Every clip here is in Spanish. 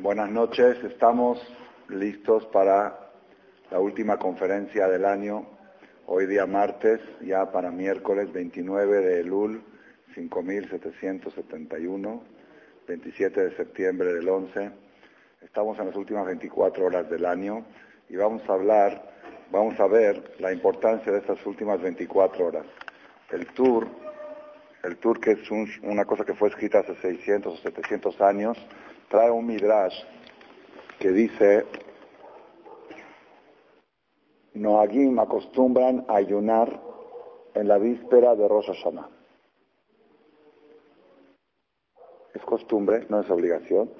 Buenas noches, estamos listos para la última conferencia del año, hoy día martes, ya para miércoles 29 de Elul 5771, 27 de septiembre del 11. Estamos en las últimas 24 horas del año y vamos a hablar, vamos a ver la importancia de estas últimas 24 horas. El tour, el tour que es una cosa que fue escrita hace 600 o 700 años, trae un midrash que dice, Noagim acostumbran a ayunar en la víspera de Rosh Hashanah. Es costumbre, no es obligación.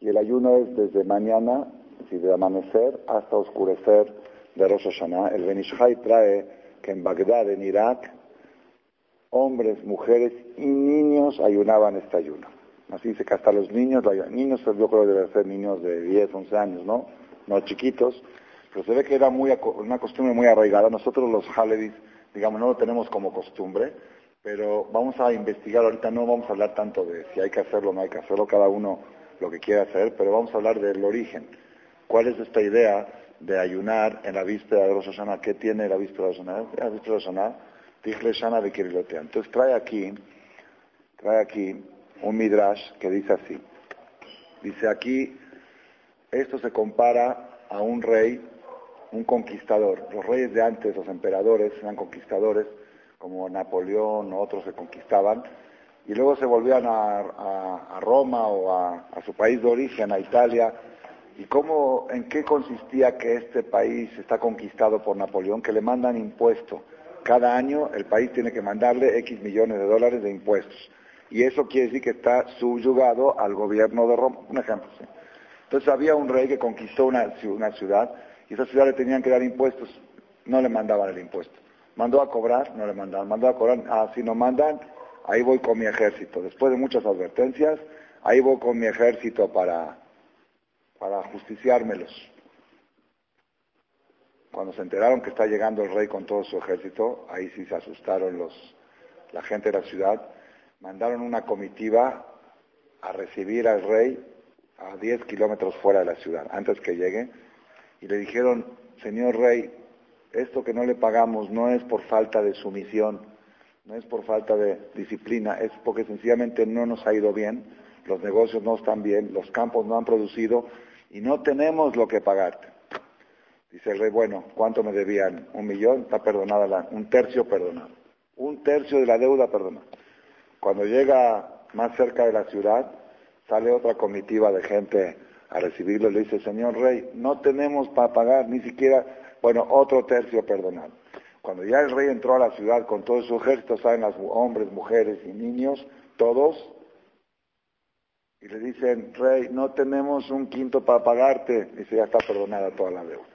Y el ayuno es desde mañana, si de amanecer, hasta oscurecer de Rosh Hashanah. El Benishai trae que en Bagdad, en Irak, hombres, mujeres y niños ayunaban este ayuno. Así dice que hasta los niños, niños yo creo que deben ser niños de 10, 11 años, ¿no? No chiquitos, pero se ve que era muy, una costumbre muy arraigada. Nosotros los Halevis, digamos, no lo tenemos como costumbre, pero vamos a investigar, ahorita no vamos a hablar tanto de si hay que hacerlo o no hay que hacerlo, cada uno lo que quiera hacer, pero vamos a hablar del origen. ¿Cuál es esta idea de ayunar en la víspera de Rosh Hashanah? ¿Qué tiene la víspera de Rosh Hashanah? La víspera de Rosh Hashanah, de Kirilotea. Entonces trae aquí, trae aquí un midrash que dice así. Dice aquí, esto se compara a un rey, un conquistador. Los reyes de antes, los emperadores, eran conquistadores, como Napoleón o otros se conquistaban, y luego se volvían a, Roma o a, su país de origen, a Italia. ¿Y cómo, en qué consistía que este país está conquistado por Napoleón? Que le mandan impuestos. Cada año el país tiene que mandarle X millones de dólares de impuestos y eso quiere decir que está subyugado al gobierno de Roma. Un ejemplo. Entonces había un rey que conquistó una, ciudad y esa ciudad le tenían que dar impuestos, no le mandaban el impuesto. Mandó a cobrar, no le mandaban. Mandó a cobrar, ah, si no mandan, ahí voy con mi ejército. Después de muchas advertencias, ahí voy con mi ejército para, para justiciármelos. Cuando se enteraron que está llegando el rey con todo su ejército, ahí sí se asustaron los, la gente de la ciudad mandaron una comitiva a recibir al rey a 10 kilómetros fuera de la ciudad, antes que llegue, y le dijeron, señor rey, esto que no le pagamos no es por falta de sumisión, no es por falta de disciplina, es porque sencillamente no nos ha ido bien, los negocios no están bien, los campos no han producido y no tenemos lo que pagarte. Dice el rey, bueno, ¿cuánto me debían? Un millón, está perdonada, un tercio perdonado. Un tercio de la deuda perdonada. Cuando llega más cerca de la ciudad, sale otra comitiva de gente a recibirlo y le dice, señor rey, no tenemos para pagar ni siquiera, bueno, otro tercio perdonado. Cuando ya el rey entró a la ciudad con todo su ejército, salen los hombres, mujeres y niños, todos, y le dicen, rey, no tenemos un quinto para pagarte. Dice, ya está perdonada toda la deuda.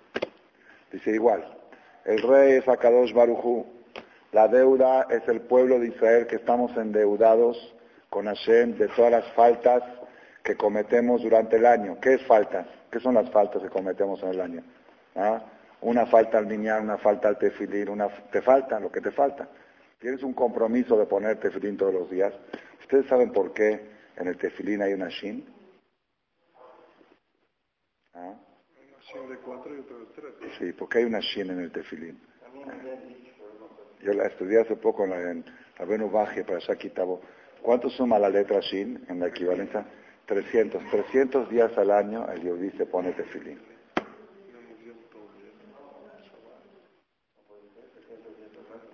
Dice, igual, el rey es Akadosh Barujú, la deuda es el pueblo de Israel que estamos endeudados con Hashem de todas las faltas que cometemos durante el año. ¿Qué es falta? ¿Qué son las faltas que cometemos en el año? ¿Ah? Una falta al niñar, una falta al tefilín, una, te falta lo que te falta. Tienes un compromiso de poner tefilín todos los días. ¿Ustedes saben por qué en el tefilín hay una shin? ¿Ah? Una shin de cuatro y otra de tres. Sí, porque hay una shin en el tefilín. Yo la estudié hace poco en la, en Baje para Shakitabo. ¿Cuánto suma la letra Shin en la equivalencia? 300. 300 días al año el Yehudi se pone tefilín.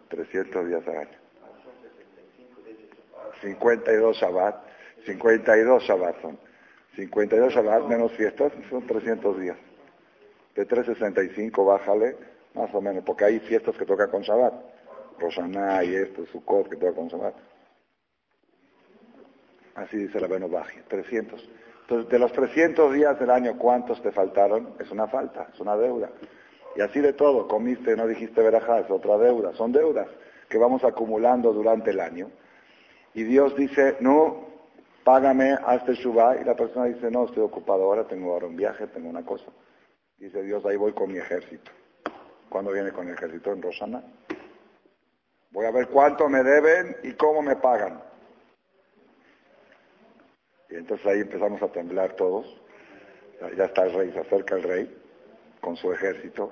300 días al año. 52 Shabbat. 52 Shabbat son. 52 Shabbat menos fiestas son 300 días. De 365 bájale, más o menos, porque hay fiestas que tocan con Shabbat. Roshaná y esto, Sukkot, que te va a consumar. Así dice la Benobaji, 300. Entonces, de los 300 días del año, ¿cuántos te faltaron? Es una falta, es una deuda. Y así de todo, comiste, no dijiste verajá, es otra deuda. Son deudas que vamos acumulando durante el año. Y Dios dice, no, págame hasta el Shubá. Y la persona dice, no, estoy ocupado ahora, tengo ahora un viaje, tengo una cosa. Dice Dios, ahí voy con mi ejército. ¿Cuándo viene con el ejército? En Rosana. Voy a ver cuánto me deben y cómo me pagan. Y entonces ahí empezamos a temblar todos. Ya está el rey, se acerca el rey con su ejército.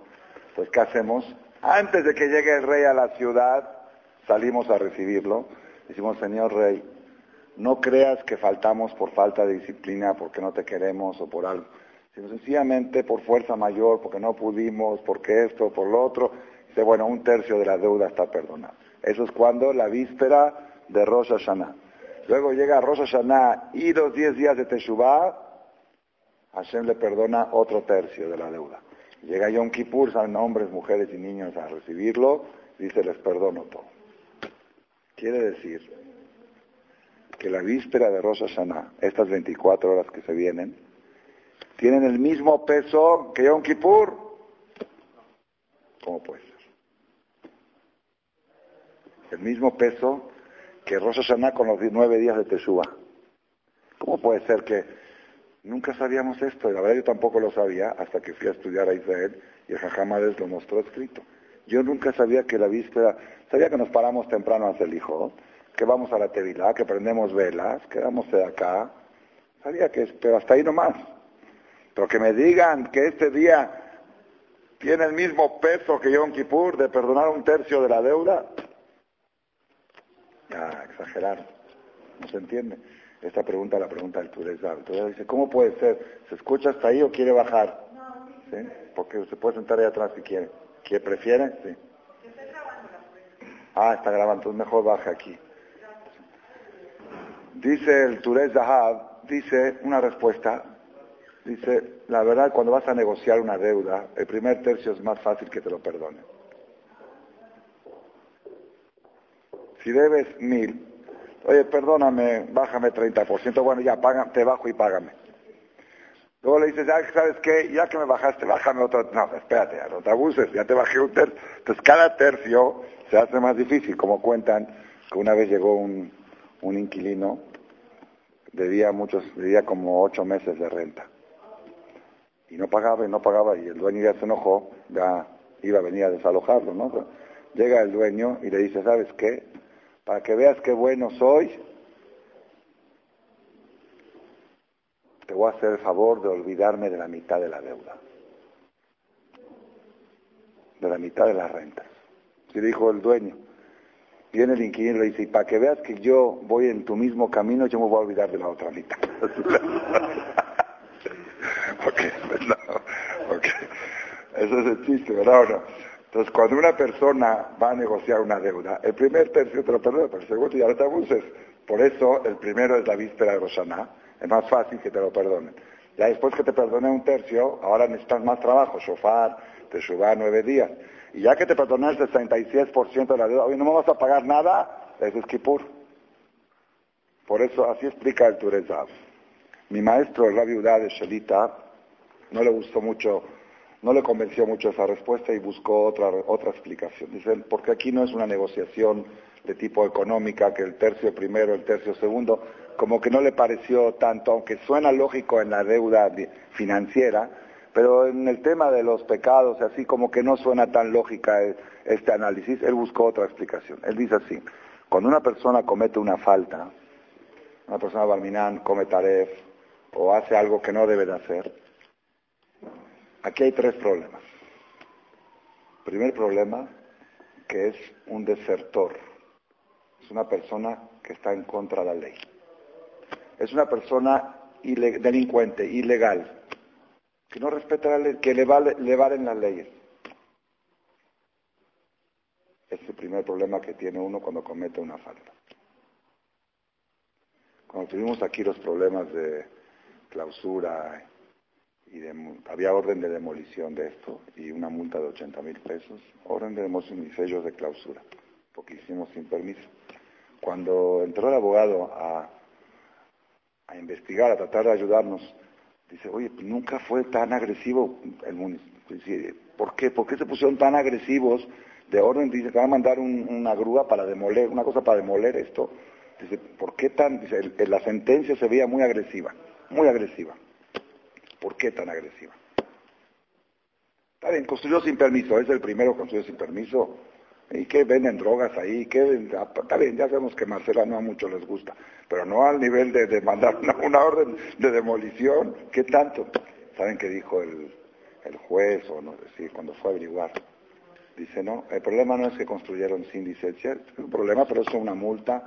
Pues, ¿qué hacemos? Antes de que llegue el rey a la ciudad, salimos a recibirlo. Decimos, Señor Rey, no creas que faltamos por falta de disciplina, porque no te queremos o por algo, sino sencillamente por fuerza mayor, porque no pudimos, porque esto, por lo otro. Dice, bueno, un tercio de la deuda está perdonado. Eso es cuando la víspera de Rosh Hashanah. Luego llega Rosh Hashanah y los diez días de Teshuvah, Hashem le perdona otro tercio de la deuda. Llega Yom Kippur, salen hombres, mujeres y niños a recibirlo, dice, les perdono todo. Quiere decir que la víspera de Rosh Hashanah, estas 24 horas que se vienen, tienen el mismo peso que Yom Kippur. ¿Cómo puede ser? El mismo peso que Rosh Hashanah con los nueve días de Teshuvah. ¿Cómo puede ser que nunca sabíamos esto? Y la verdad yo tampoco lo sabía hasta que fui a estudiar a Israel y el Jajamades lo mostró escrito. Yo nunca sabía que la víspera, sabía que nos paramos temprano a hacer el hijo, que vamos a la Tevilá, que prendemos velas, que vamos de acá. Sabía que, pero hasta ahí nomás. Pero que me digan que este día tiene el mismo peso que Yom Kippur de perdonar un tercio de la deuda, ya exageraron. No se entiende. Esta pregunta la pregunta del Turezab. Entonces dice, ¿cómo puede ser? ¿Se escucha hasta ahí o quiere bajar? ¿Sí? Porque se puede sentar ahí atrás si quiere. ¿Quién prefiere? Sí. Ah, está grabando, entonces mejor baja aquí. Dice el Turez Zahab, dice una respuesta, dice, la verdad cuando vas a negociar una deuda, el primer tercio es más fácil que te lo perdone. Si debes mil, oye, perdóname, bájame 30%, bueno, ya, te bajo y págame. Luego le dices, ya, ¿sabes qué? Ya que me bajaste, bájame otro. No, espérate, ya no te abuses, ya te bajé un tercio. Entonces, cada tercio se hace más difícil. Como cuentan que una vez llegó un, un inquilino, debía muchos, debía como ocho meses de renta. Y no pagaba y no pagaba, y el dueño ya se enojó, ya iba a venir a desalojarlo, ¿no? Llega el dueño y le dice, ¿sabes qué? Para que veas qué bueno soy, te voy a hacer el favor de olvidarme de la mitad de la deuda, de la mitad de las rentas. Y dijo el dueño, viene el inquilino y le dice, para que veas que yo voy en tu mismo camino, yo me voy a olvidar de la otra mitad. porque, eso es el chiste, ¿verdad Entonces, cuando una persona va a negociar una deuda, el primer tercio te lo perdona, pero el segundo ya no te abuses. Por eso, el primero es la víspera de Roshaná, es más fácil que te lo perdonen. Ya después que te perdone un tercio, ahora necesitas más trabajo, shofar, te suba nueve días. Y ya que te perdoné el 66% de la deuda, hoy no me vas a pagar nada, es Kippur. Por eso, así explica el Turezav. Mi maestro, la viuda de Shelita, no le gustó mucho, no le convenció mucho esa respuesta y buscó otra, otra explicación. Dicen, porque aquí no es una negociación de tipo económica, que el tercio primero, el tercio segundo, como que no le pareció tanto, aunque suena lógico en la deuda financiera, pero en el tema de los pecados, así como que no suena tan lógica este análisis, él buscó otra explicación. Él dice así, cuando una persona comete una falta, una persona barminán come taref o hace algo que no debe de hacer, aquí hay tres problemas. Primer problema, que es un desertor, es una persona que está en contra de la ley es una persona delincuente, ilegal, que no respeta la ley, que le, valen las leyes. Es el primer problema que tiene uno cuando comete una falta. Cuando tuvimos aquí los problemas de clausura y había orden de demolición de esto y una multa de 80 mil pesos, orden de demolición y sellos de clausura, porque hicimos sin permiso. Cuando entró el abogado a investigar, a tratar de ayudarnos, dice, oye, pues nunca fue tan agresivo el municipio. ¿Por qué? ¿Por qué se pusieron tan agresivos de orden? Dice que van a mandar una grúa para demoler, una cosa para demoler esto. Dice, ¿por qué tan? La sentencia se veía muy agresiva, muy agresiva. ¿Por qué tan agresiva? Está bien, construyó sin permiso, es el primero que construyó sin permiso, y que venden drogas ahí, que está bien, ya sabemos que Marcela no a muchos les gusta, pero no al nivel de, mandar una, orden de demolición, ¿qué tanto? ¿Saben qué dijo el, el juez o no sé cuando fue a averiguar? Dice, no, el problema no es que construyeron sin licencia, es un problema, pero es una multa,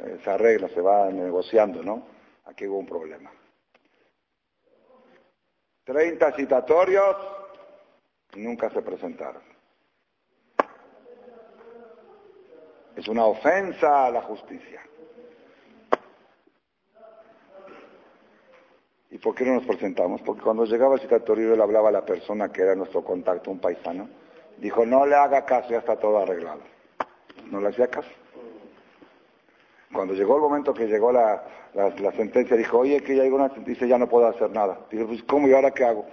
eh, se arregla, se va negociando, ¿no? Aquí hubo un problema. 30 citatorios nunca se presentaron. Es una ofensa a la justicia. ¿Y por qué no nos presentamos? Porque cuando llegaba el citatorio, le hablaba a la persona que era nuestro contacto, un paisano. Dijo, no le haga caso, ya está todo arreglado. No le hacía caso. Cuando llegó el momento que llegó la, sentencia, dijo, oye, que ya llegó una sentencia, ya no puedo hacer nada. Dijo, pues, ¿cómo y ahora qué hago?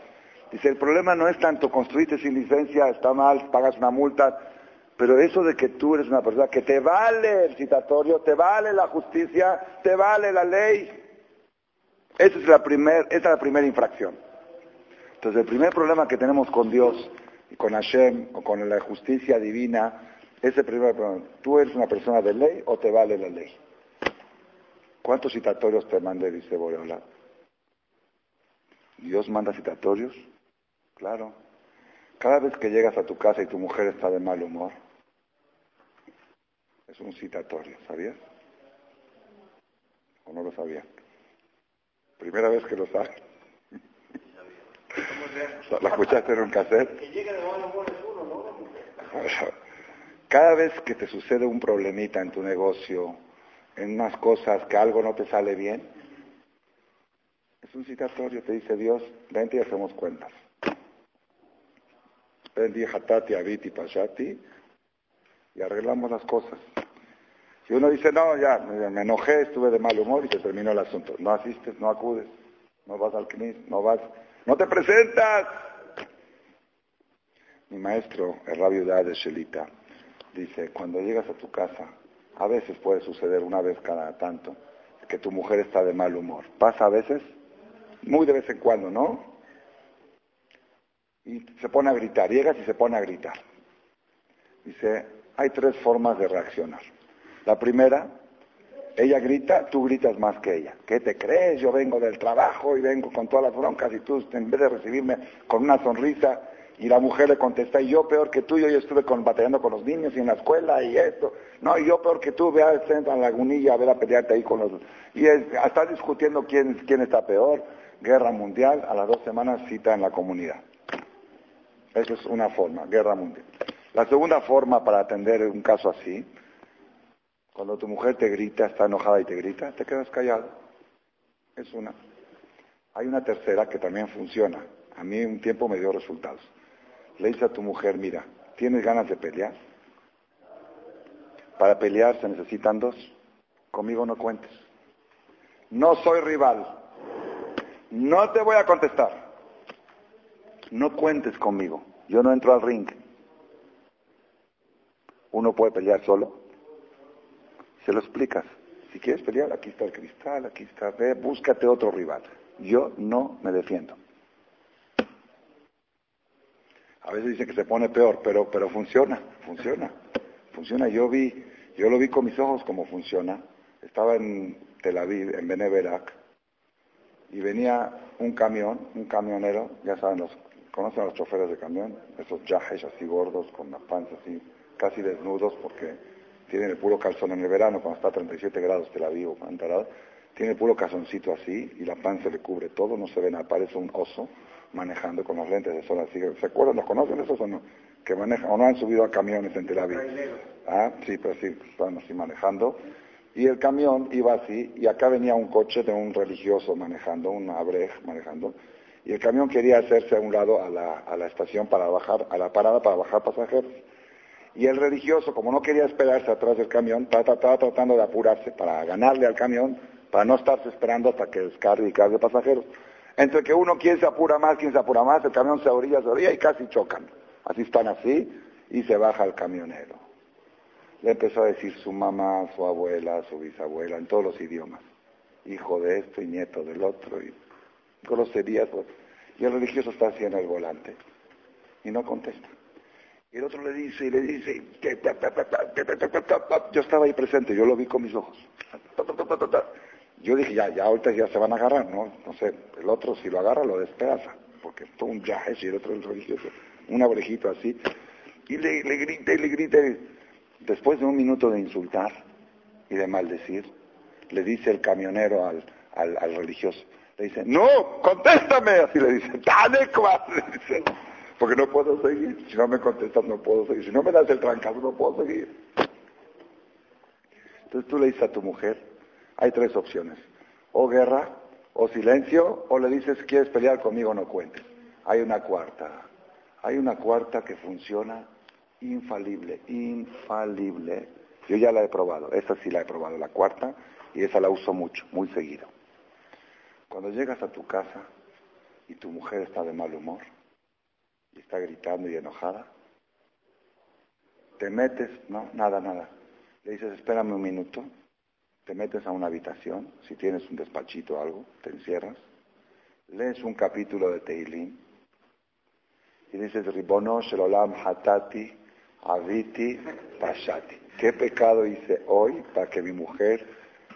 Dice, el problema no es tanto construirte sin licencia, está mal, pagas una multa, pero eso de que tú eres una persona que te vale el citatorio, te vale la justicia, te vale la ley, esa es la primera es la primera infracción. Entonces, el primer problema que tenemos con Dios y con Hashem o con la justicia divina es el primer problema. ¿Tú eres una persona de ley o te vale la ley? ¿Cuántos citatorios te mandé, dice hablar. ¿Dios manda citatorios? Claro. Cada vez que llegas a tu casa y tu mujer está de mal humor, es un citatorio, ¿sabías? ¿O no lo sabías? Primera vez que lo sabes. ¿La escuchaste en un cassette? Cada vez que te sucede un problemita en tu negocio, en unas cosas, que algo no te sale bien, es un citatorio, te dice Dios, vente y hacemos cuentas. Ven, hatati, abiti, pashati, y arreglamos las cosas. Si uno dice, no, ya, me enojé, estuve de mal humor y se terminó el asunto. No asistes, no acudes, no vas al CNIS, no vas, no te presentas. Mi maestro, el rabio de Shelita, dice, cuando llegas a tu casa, a veces puede suceder una vez cada tanto, que tu mujer está de mal humor. ¿Pasa a veces? Muy de vez en cuando, ¿no? Y se pone a gritar, llegas y se pone a gritar. Dice, hay tres formas de reaccionar. La primera, ella grita, tú gritas más que ella. ¿Qué te crees? Yo vengo del trabajo y vengo con todas las broncas y tú en vez de recibirme con una sonrisa y la mujer le contesta, y yo peor que tú, yo, yo estuve con, con los niños y en la escuela y esto. No, yo peor que tú, ve al centro, a la lagunilla a ver a pelearte ahí con los... Y estás discutiendo quién, quién está peor. Guerra mundial, a las dos semanas cita en la comunidad. Esa es una forma, guerra mundial. La segunda forma para atender un caso así cuando tu mujer te grita, está enojada y te grita, te quedas callado. Es una. Hay una tercera que también funciona. A mí un tiempo me dio resultados. Le dice a tu mujer, mira, ¿tienes ganas de pelear? Para pelear se necesitan dos. Conmigo no cuentes. No soy rival. No te voy a contestar. No cuentes conmigo. Yo no entro al ring. Uno puede pelear solo. Se lo explicas. Si quieres pelear, aquí está el cristal, aquí está, ve, búscate otro rival. Yo no me defiendo. A veces dice que se pone peor, pero, pero funciona, funciona, funciona. Yo vi, yo lo vi con mis ojos cómo funciona. Estaba en Tel Aviv, en Beneverac, y venía un camión, un camionero, ya saben, los, conocen a los choferes de camión, esos yajes así gordos, con la panza así, casi desnudos, porque tienen el puro calzón en el verano, cuando está a 37 grados Tel Aviv o tiene el puro calzoncito así y la panza le cubre todo, no se ve nada, parece un oso manejando con los lentes de sol así. ¿Se acuerdan, los conocen esos o no? Que manejan, o no han subido a camiones en Tel Aviv. Ah, sí, pero sí, estaban así manejando. Y el camión iba así, y acá venía un coche de un religioso manejando, un abrej manejando, y el camión quería hacerse a un lado a la, a la estación para bajar, a la parada para bajar pasajeros. Y el religioso, como no quería esperarse atrás del camión, estaba tratando de apurarse para ganarle al camión, para no estarse esperando hasta que descargue y cargue pasajeros. Entre que uno quien se apura más, quien se apura más, el camión se orilla, se orilla y casi chocan. Así están así y se baja el camionero. Le empezó a decir su mamá, su abuela, su bisabuela, en todos los idiomas. Hijo de esto y nieto del otro. Y groserías. Y el religioso está así en el volante. Y no contesta. Y el otro le dice y le dice, yo estaba ahí presente, yo lo vi con mis ojos. Yo dije, ya, ya ahorita ya se van a agarrar, ¿no? No sé, el otro si lo agarra lo despedaza. que todo un yajes y el otro es religioso, un abrejito así, y le, le grita y le grita. Después de un minuto de insultar y de maldecir, le dice el camionero al, al, religioso, le dice, no, contéstame, así le dice, dale, le dice, porque no puedo seguir, si no me contestas no puedo seguir, si no me das el trancazo no puedo seguir. Entonces tú le dices a tu mujer, hay tres opciones, o guerra, o silencio, o le dices, quieres pelear conmigo, no cuentes. Hay una cuarta, hay una cuarta que funciona infalible, infalible. Yo ya la he probado, esa sí la he probado, la cuarta, y esa la uso mucho, muy seguido. Cuando llegas a tu casa y tu mujer está de mal humor, y está gritando y enojada, te metes, no, nada, nada. Le dices, espérame un minuto, te metes a una habitación, si tienes un despachito o algo, te encierras, lees un capítulo de Teilín y dices, Ribono Shelolam Hatati Aviti Pashati. ¿Qué pecado hice hoy para que mi mujer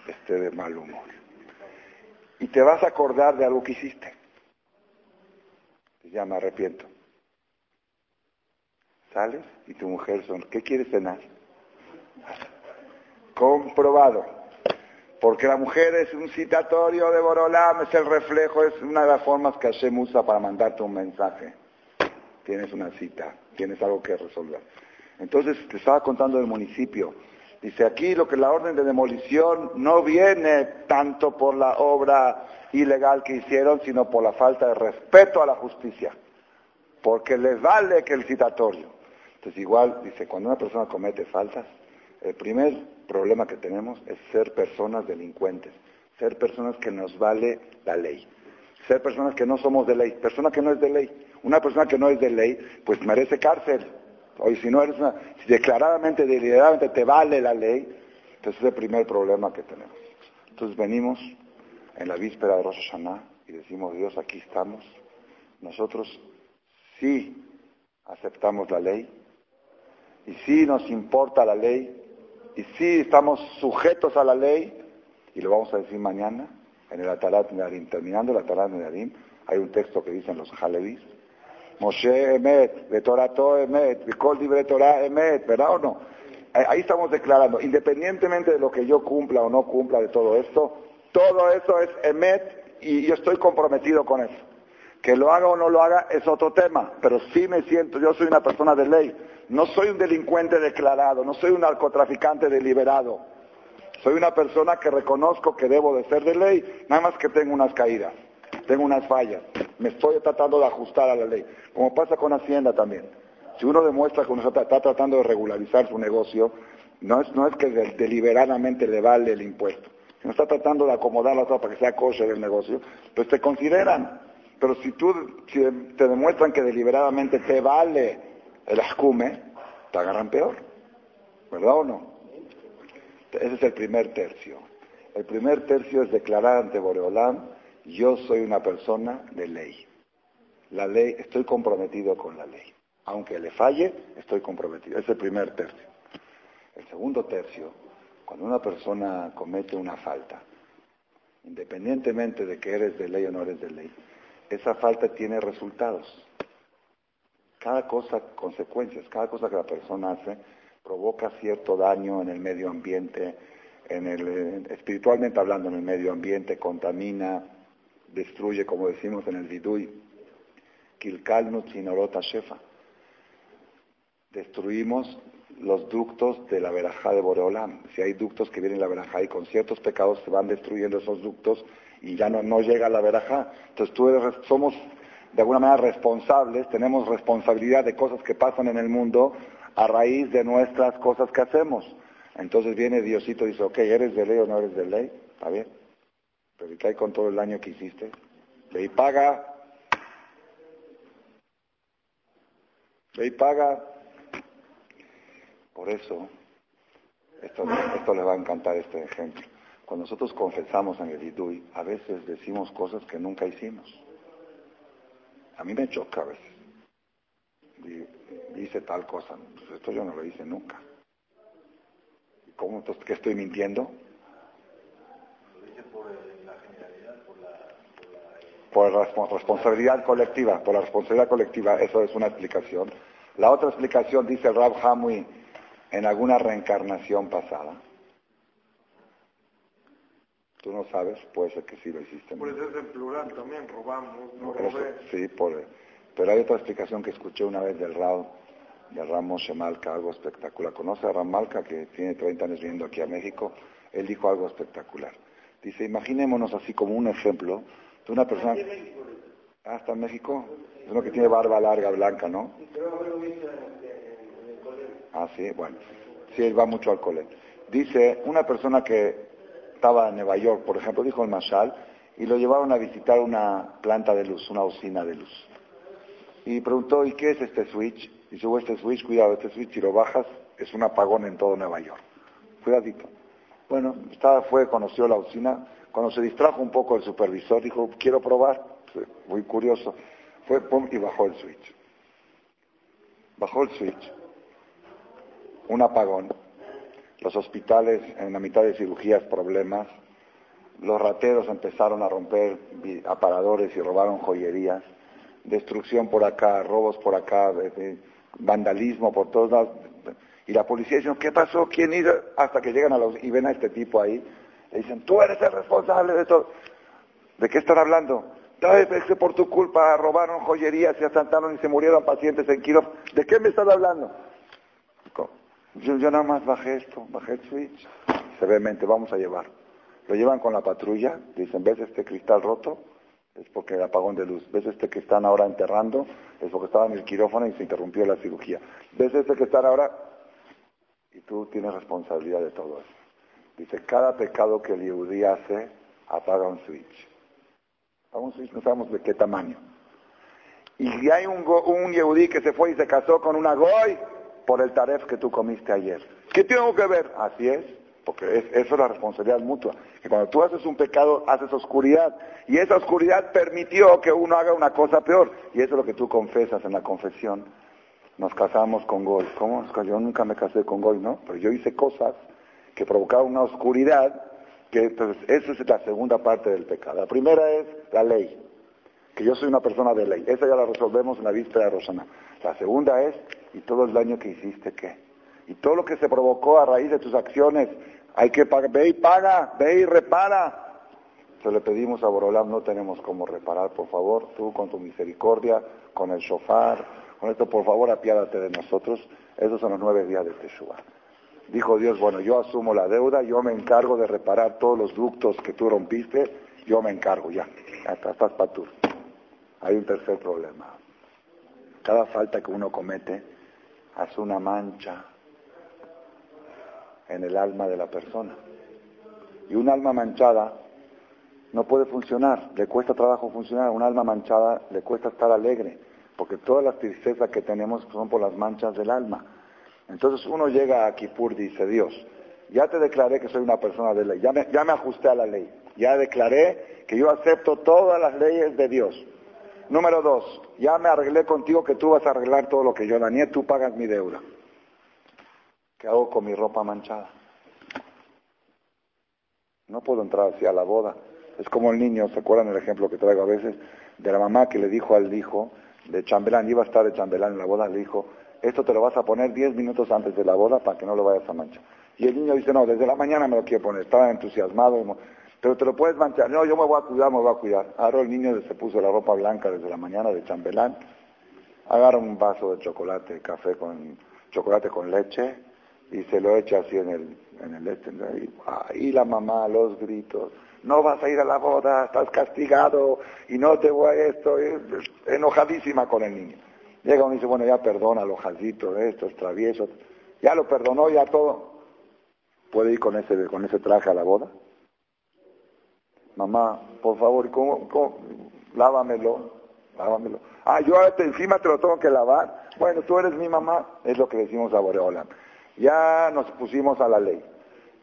esté de mal humor? Y te vas a acordar de algo que hiciste. Ya me arrepiento. Sales y tu mujer son, ¿qué quieres cenar? Comprobado. Porque la mujer es un citatorio de Borolam, es el reflejo, es una de las formas que Hashem usa para mandarte un mensaje. Tienes una cita, tienes algo que resolver. Entonces, te estaba contando del municipio. Dice aquí lo que la orden de demolición no viene tanto por la obra ilegal que hicieron, sino por la falta de respeto a la justicia. Porque les vale que el citatorio. Entonces, igual, dice, cuando una persona comete faltas, el primer problema que tenemos es ser personas delincuentes, ser personas que nos vale la ley, ser personas que no somos de ley, persona que no es de ley. Una persona que no es de ley, pues merece cárcel. O si no eres una, si declaradamente, deliberadamente te vale la ley, entonces es el primer problema que tenemos. Entonces venimos en la víspera de Rosh Hashanah y decimos, Dios, aquí estamos. Nosotros sí aceptamos la ley y sí nos importa la ley y sí estamos sujetos a la ley y lo vamos a decir mañana en el Atarat Nedarim. Terminando el Atarat Nedarim, hay un texto que dicen los Halevis, Moshe Emet, de Torato Emet, Bikol Dibre Torah Emet, ¿verdad o no? Ahí estamos declarando, independientemente de lo que yo cumpla o no cumpla de todo esto, todo eso es Emet y yo estoy comprometido con eso. Que lo haga o no lo haga es otro tema, pero sí me siento, yo soy una persona de ley, no soy un delincuente declarado, no soy un narcotraficante deliberado, soy una persona que reconozco que debo de ser de ley, nada más que tengo unas caídas tengo unas fallas, me estoy tratando de ajustar a la ley, como pasa con Hacienda también. Si uno demuestra que uno está, tratando de regularizar su negocio, no es, no que deliberadamente le vale el impuesto, sino está tratando de acomodar la para que sea kosher el negocio, pues te consideran. Pero si tú te demuestran que deliberadamente te vale el ascume, te agarran peor. ¿Verdad o no? Ese es el primer tercio. El primer tercio es declarar ante Boreolán yo soy una persona de ley. La ley, estoy comprometido con la ley. Aunque le falle, estoy comprometido. Es el primer tercio. El segundo tercio, cuando una persona comete una falta, independientemente de que eres de ley o no eres de ley, esa falta tiene resultados. Cada cosa, consecuencias, cada cosa que la persona hace provoca cierto daño en el medio ambiente, en el, eh, espiritualmente hablando, en el medio ambiente, contamina, destruye, como decimos en el Vidui, Kilkalnu Chinorota Shefa. Destruimos los ductos de la verajá de Boreolam. Si hay ductos que vienen la verajá y con ciertos pecados se van destruyendo esos ductos y ya no, no llega a la verajá. Entonces tú eres, somos de alguna manera responsables, tenemos responsabilidad de cosas que pasan en el mundo a raíz de nuestras cosas que hacemos. Entonces viene Diosito y dice, ok, ¿eres de ley o no eres de ley? Está bien. Pero ¿qué hay con todo el daño que hiciste? Ve y paga. Ve y paga. Por eso, esto, esto le va a encantar este ejemplo. Cuando nosotros confesamos en el Idui, a veces decimos cosas que nunca hicimos. A mí me choca a veces. Dice tal cosa. Pues esto yo no lo hice nunca. ¿Cómo? Entonces, ¿qué estoy mintiendo? por responsabilidad colectiva, por la responsabilidad colectiva, eso es una explicación. La otra explicación dice Rab Hamui en alguna reencarnación pasada. Tú no sabes, puede ser que sí lo hiciste. Puede ser en plural también, robamos, no, Sí, pero hay otra explicación que escuché una vez del Rab, del Ram Moshe Malka, algo espectacular. ¿Conoce a Ram Malka, que tiene 30 años viviendo aquí a México? Él dijo algo espectacular. Dice, imaginémonos así como un ejemplo de una persona... Ah, está en México. Es uno que tiene barba larga, blanca, ¿no? Ah, sí, bueno. Sí, él va mucho al cole. Dice, una persona que estaba en Nueva York, por ejemplo, dijo el Mashal, y lo llevaron a visitar una planta de luz, una usina de luz. Y preguntó, ¿y qué es este switch? Y dice, este switch, cuidado, este switch, si lo bajas, es un apagón en todo Nueva York. Cuidadito. Bueno, estaba, fue, conoció la usina. Cuando se distrajo un poco el supervisor, dijo, quiero probar. Muy curioso. Fue, pum, y bajó el switch. Bajó el switch. Un apagón los hospitales en la mitad de cirugías problemas, los rateros empezaron a romper aparadores y robaron joyerías, destrucción por acá, robos por acá, vandalismo por todos lados. Y la policía dice, ¿qué pasó? ¿Quién hizo? Hasta que llegan a los, y ven a este tipo ahí, le dicen, tú eres el responsable de todo. ¿De qué están hablando? que por tu culpa robaron joyerías, se asaltaron y se murieron pacientes en quirófano. ¿De qué me están hablando? Yo, nada más bajé esto, bajé el switch. Severamente, vamos a llevar. Lo llevan con la patrulla, dicen, ¿ves este cristal roto? Es porque el apagón de luz. ¿Ves este que están ahora enterrando? Es porque estaba en el quirófano y se interrumpió la cirugía. ¿Ves este que están ahora? Y tú tienes responsabilidad de todo eso. Dice, cada pecado que el yehudí hace, apaga un switch. un switch, no sabemos de qué tamaño. Y hay un, un yehudí que se fue y se casó con una goy, por el taref que tú comiste ayer. ¿Qué tengo que ver? Así es, porque eso es la responsabilidad mutua. Que cuando tú haces un pecado, haces oscuridad. Y esa oscuridad permitió que uno haga una cosa peor. Y eso es lo que tú confesas en la confesión. Nos casamos con Goy. ¿Cómo? Yo nunca me casé con Goy, ¿no? Pero yo hice cosas que provocaban una oscuridad, que entonces esa es la segunda parte del pecado. La primera es la ley, que yo soy una persona de ley. Esa ya la resolvemos en la víspera de Rosana. La segunda es ¿Y todo el daño que hiciste qué? Y todo lo que se provocó a raíz de tus acciones, hay que pagar, ve y paga, ve y repara. Se le pedimos a Borolam, no tenemos cómo reparar, por favor, tú con tu misericordia, con el shofar, con esto, por favor, apiádate de nosotros. Esos son los nueve días de Teshuvah. Dijo Dios, bueno, yo asumo la deuda, yo me encargo de reparar todos los ductos que tú rompiste, yo me encargo ya. Hasta estás tú. Hay un tercer problema. Cada falta que uno comete, hace una mancha en el alma de la persona. Y un alma manchada no puede funcionar, le cuesta trabajo funcionar. Un alma manchada le cuesta estar alegre, porque todas las tristezas que tenemos son por las manchas del alma. Entonces uno llega a Kipur, dice Dios, ya te declaré que soy una persona de ley, ya me, ya me ajusté a la ley, ya declaré que yo acepto todas las leyes de Dios. Número dos, ya me arreglé contigo que tú vas a arreglar todo lo que yo dañé, tú pagas mi deuda. ¿Qué hago con mi ropa manchada? No puedo entrar así a la boda. Es como el niño, ¿se acuerdan el ejemplo que traigo a veces? De la mamá que le dijo al hijo de chambelán, iba a estar de chambelán en la boda, le dijo, esto te lo vas a poner diez minutos antes de la boda para que no lo vayas a manchar. Y el niño dice, no, desde la mañana me lo quiero poner. Estaba entusiasmado. Pero te lo puedes manchar. No, yo me voy a cuidar, me voy a cuidar. Ahora el niño se puso la ropa blanca desde la mañana de chambelán. Agarra un vaso de chocolate, café con chocolate con leche y se lo echa así en el, en el este. Y, la mamá, los gritos. No vas a ir a la boda, estás castigado y no te voy a esto. Enojadísima con el niño. Llega uno y dice, bueno, ya perdona, jazito, esto, es travieso. Ya lo perdonó, ya todo. ¿Puede ir con ese, con ese traje a la boda? Mamá, por favor, ¿cómo, cómo? lávamelo, lávamelo. Ah, yo encima te lo tengo que lavar. Bueno, tú eres mi mamá, es lo que decimos a Boreola. Ya nos pusimos a la ley.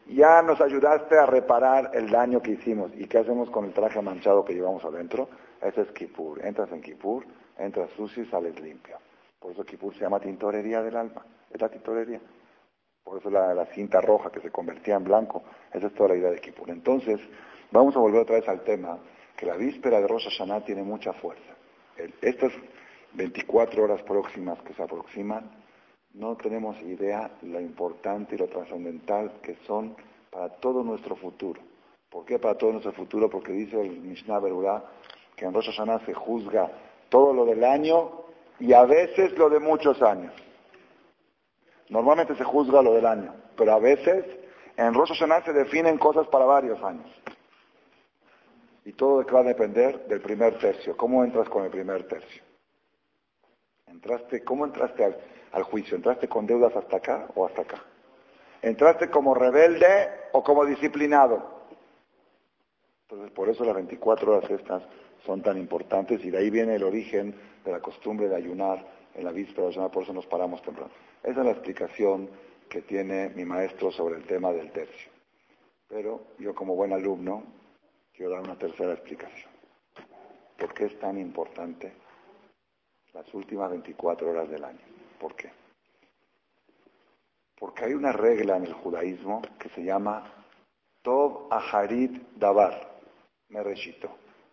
Ya nos ayudaste a reparar el daño que hicimos. ¿Y qué hacemos con el traje manchado que llevamos adentro? Ese es Kipur. Entras en Kipur, entras sucio y sales limpio. Por eso Kipur se llama tintorería del alma. Es la tintorería. Por eso la, la cinta roja que se convertía en blanco. Esa es toda la idea de Kipur. Entonces, Vamos a volver otra vez al tema, que la víspera de Rosh Hashanah tiene mucha fuerza. estas 24 horas próximas que se aproximan, no tenemos idea lo importante y lo trascendental que son para todo nuestro futuro. ¿Por qué para todo nuestro futuro? Porque dice el Mishnah Berurah que en Rosh se juzga todo lo del año y a veces lo de muchos años. Normalmente se juzga lo del año, pero a veces en Rosh se definen cosas para varios años. Y todo va a depender del primer tercio. ¿Cómo entras con el primer tercio? ¿Entraste, ¿Cómo entraste al, juicio? ¿Entraste con deudas hasta acá o hasta acá? ¿Entraste como rebelde o como disciplinado? Entonces, por eso las 24 horas estas son tan importantes y de ahí viene el origen de la costumbre de ayunar en la víspera de por eso nos paramos temprano. Esa es la explicación que tiene mi maestro sobre el tema del tercio. Pero yo como buen alumno quiero dar una tercera explicación. ¿Por qué es tan importante las últimas 24 horas del año? ¿Por qué? Porque hay una regla en el judaísmo que se llama Tov Aharit Davar, me recito.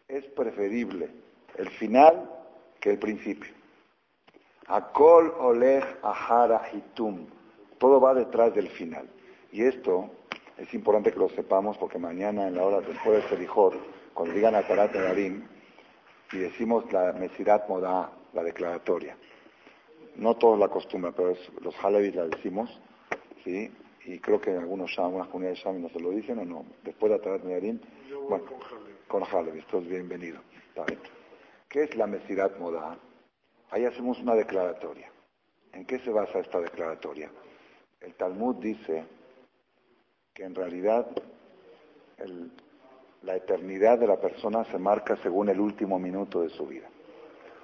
Es preferible el final que el principio. Akol Oleg Ahara Hitum. Todo va detrás del final. Y esto es importante que lo sepamos porque mañana en la hora después de Selijot, cuando digan a Tarat y decimos la Mesirat Moda, la declaratoria. No todos la acostumbran, pero los Halevis la decimos, ¿sí? Y creo que en algunos Sham, algunas comunidades Sham no se lo dicen o no. Después de Atarat Narim, bueno, con Halevis, todos bienvenidos. ¿Qué es la Mesirat Moda? Ahí hacemos una declaratoria. ¿En qué se basa esta declaratoria? El Talmud dice que en realidad la eternidad de la persona se marca según el último minuto de su vida.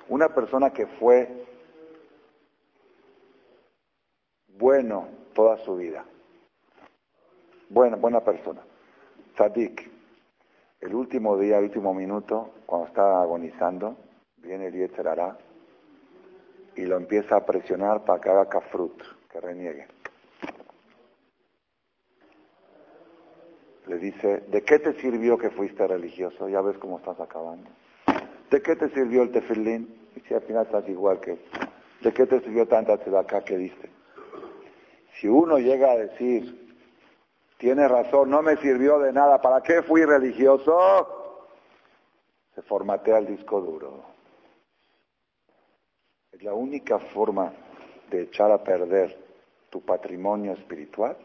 Una persona que fue bueno toda su vida, buena, buena persona, Sadik, el último día, el último minuto, cuando está agonizando, viene el Yetzerará y lo empieza a presionar para que haga kafrut, que reniegue. Le dice, ¿de qué te sirvió que fuiste religioso? Ya ves cómo estás acabando. ¿De qué te sirvió el tefilín? Y si al final estás igual que... ¿De qué te sirvió tanta acá que diste? Si uno llega a decir, tiene razón, no me sirvió de nada, ¿para qué fui religioso? Se formatea el disco duro. Es la única forma de echar a perder tu patrimonio espiritual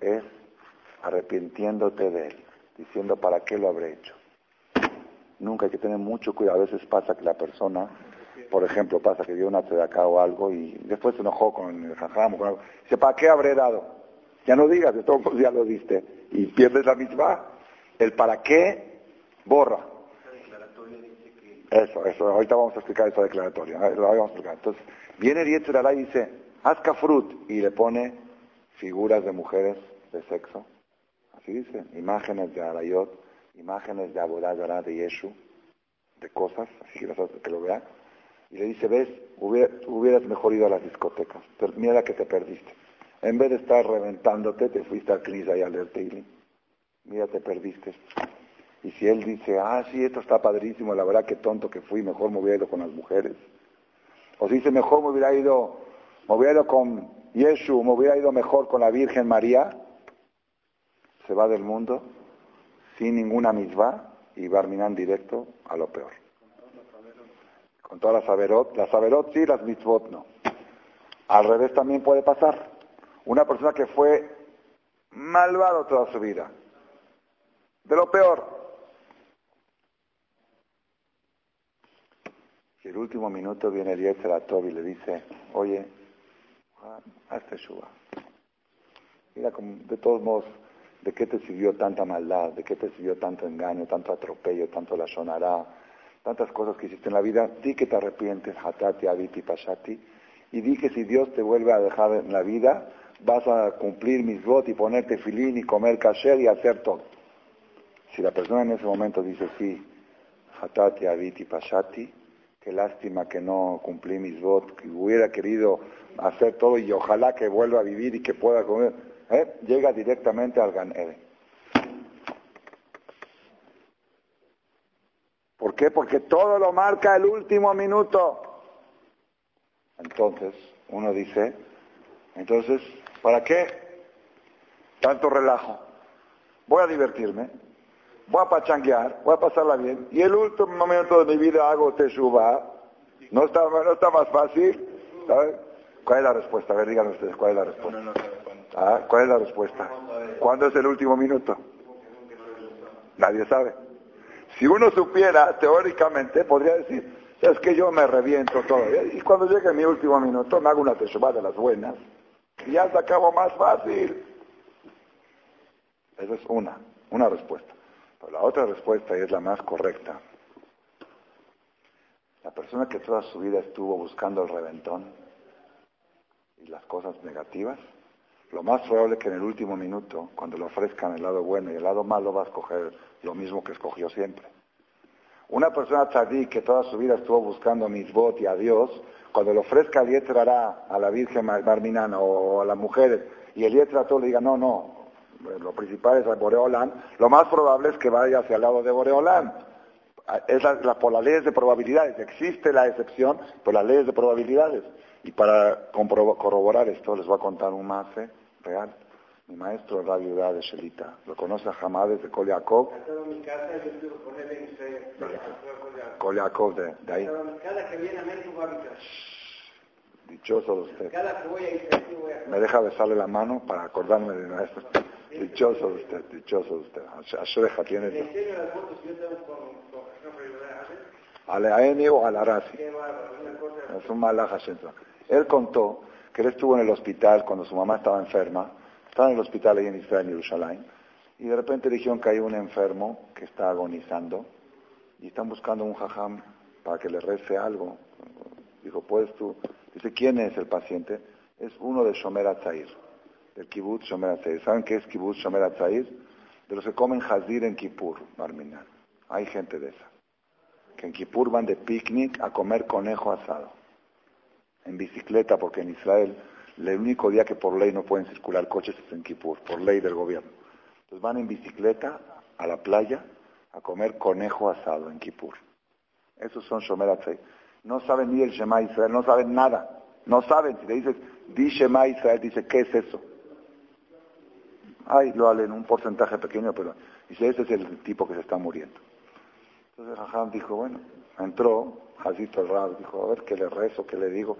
es arrepintiéndote de él, diciendo para qué lo habré hecho. Nunca hay que tener mucho cuidado. A veces pasa que la persona, por ejemplo, pasa que dio una acá o algo y después se enojó con el jajam con algo. Dice, ¿para qué habré dado? Ya no digas, de todos ya lo diste. Y pierdes la misma. El para qué borra. Eso, eso, ahorita vamos a explicar esa declaratoria. vamos a explicar. Entonces, viene Yetzirah y dice, haz kafrut, y le pone figuras de mujeres de sexo. Dice, imágenes de Arayot, imágenes de Abodazara, de Yeshu, de cosas, así que, lo vean. Y le dice, ves, hubieras mejor ido a las discotecas, mira que te perdiste. En vez de estar reventándote, te fuiste al Knisa y al leer Mira, te perdiste. Y si él dice, ah, sí, esto está padrísimo, la verdad que tonto que fui, mejor me hubiera ido con las mujeres. O si dice, mejor me hubiera ido, me hubiera ido con Yeshu, me hubiera ido mejor con la Virgen María, se va del mundo sin ninguna misma y va a directo a lo peor. Con todas las averot, las averot sí, las mitzvot no. Al revés también puede pasar. Una persona que fue malvado toda su vida, de lo peor, Y el último minuto viene el Toby y le dice, oye, hazte Shuba. Mira, de todos modos, ¿de qué te sirvió tanta maldad? ¿De qué te sirvió tanto engaño, tanto atropello, tanto la sonará? Tantas cosas que hiciste en la vida. Di que te arrepientes, hatati, abiti, pashati. Y di que si Dios te vuelve a dejar en la vida, vas a cumplir mis votos y ponerte filín y comer kasher y hacer todo. Si la persona en ese momento dice sí, hatati, abiti, pashati, qué lástima que no cumplí mis votos, que hubiera querido hacer todo y ojalá que vuelva a vivir y que pueda comer, ¿Eh? llega directamente al Ganeden. ¿Por qué? Porque todo lo marca el último minuto. Entonces, uno dice, entonces, ¿para qué tanto relajo? Voy a divertirme, voy a pachanguear, voy a pasarla bien, y el último momento de mi vida hago teshuva. No está, no está más fácil, ¿sabes? ¿Cuál es la respuesta? A ver, díganme ustedes, ¿cuál es la respuesta? Ah, ¿Cuál es la respuesta? ¿Cuándo es el último minuto? Nadie sabe. Si uno supiera, teóricamente, podría decir, es que yo me reviento todo. Y cuando llegue mi último minuto, me hago una teshuva de las buenas. Y ya se acabó más fácil. Esa es una, una respuesta. Pero la otra respuesta, y es la más correcta, la persona que toda su vida estuvo buscando el reventón las cosas negativas, lo más probable es que en el último minuto, cuando le ofrezcan el lado bueno y el lado malo, va a escoger lo mismo que escogió siempre. Una persona tzadik que toda su vida estuvo buscando a misbot y a Dios, cuando le ofrezca el Yetrará a la Virgen Marminana o a las mujeres y el Yetrará le diga, no, no, lo principal es el Boreolán, lo más probable es que vaya hacia el lado de Boreolán. Es por las leyes de probabilidades, existe la excepción, por las leyes de probabilidades. Y para corroborar esto les voy a contar un más real. Mi maestro es la viuda de Shelita. Lo conoce a Hamad de Koliakov. Koliakov de, de ahí. Cada que viene a México a mi casa. Dichoso de usted. Cada que voy a ir aquí voy a... Me deja besarle la mano para acordarme de mi maestro. Dichoso de usted, dichoso de usted. Ashereja tiene... Ale Aeni o al Arasi. Es un malaj Hashem. Él contó que él estuvo en el hospital cuando su mamá estaba enferma estaba en el hospital ahí en Israel, en Jerusalén, y de repente dijeron que hay un enfermo que está agonizando y están buscando un jajam para que le rece algo. Dijo, ¿puedes tú? Dice, ¿quién es el paciente? Es uno de Shomer Atzair, del kibbutz Shomer Atzair. ¿Saben qué es kibbutz Shomer Atzair? De los que comen hazir en Kippur, Marminal. Hay gente de esa. Que en Kippur van de picnic a comer conejo asado. En bicicleta, porque en Israel el único día que por ley no pueden circular coches es en Kippur, por ley del gobierno. Entonces van en bicicleta a la playa a comer conejo asado en Kippur. Esos son Shomer No saben ni el Shema Israel, no saben nada. No saben. Si le dices, di Shema Israel, dice, ¿qué es eso? Ay, lo en un porcentaje pequeño, pero dice, ese es el tipo que se está muriendo. Entonces Raham dijo, bueno, entró, Hazito el Rab, dijo, a ver qué le rezo, qué le digo.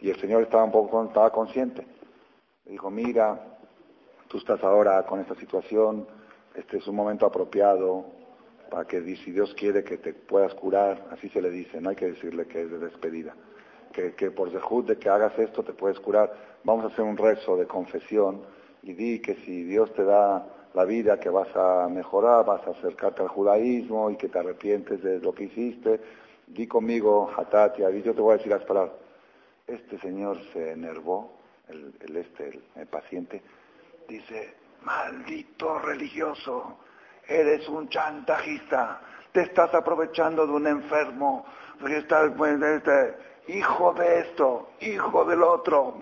Y el Señor estaba un poco estaba consciente. Le dijo, mira, tú estás ahora con esta situación, este es un momento apropiado para que si Dios quiere que te puedas curar, así se le dice, no hay que decirle que es de despedida, que, por dejud de que hagas esto te puedes curar, vamos a hacer un rezo de confesión y di que si Dios te da la vida, que vas a mejorar, vas a acercarte al judaísmo y que te arrepientes de lo que hiciste, di conmigo, Hatatia, yo te voy a decir las palabras. Este señor se enervó, el, este, el, paciente, dice, maldito religioso, eres un chantajista, te estás aprovechando de un enfermo, pues, este, hijo de esto, hijo del otro,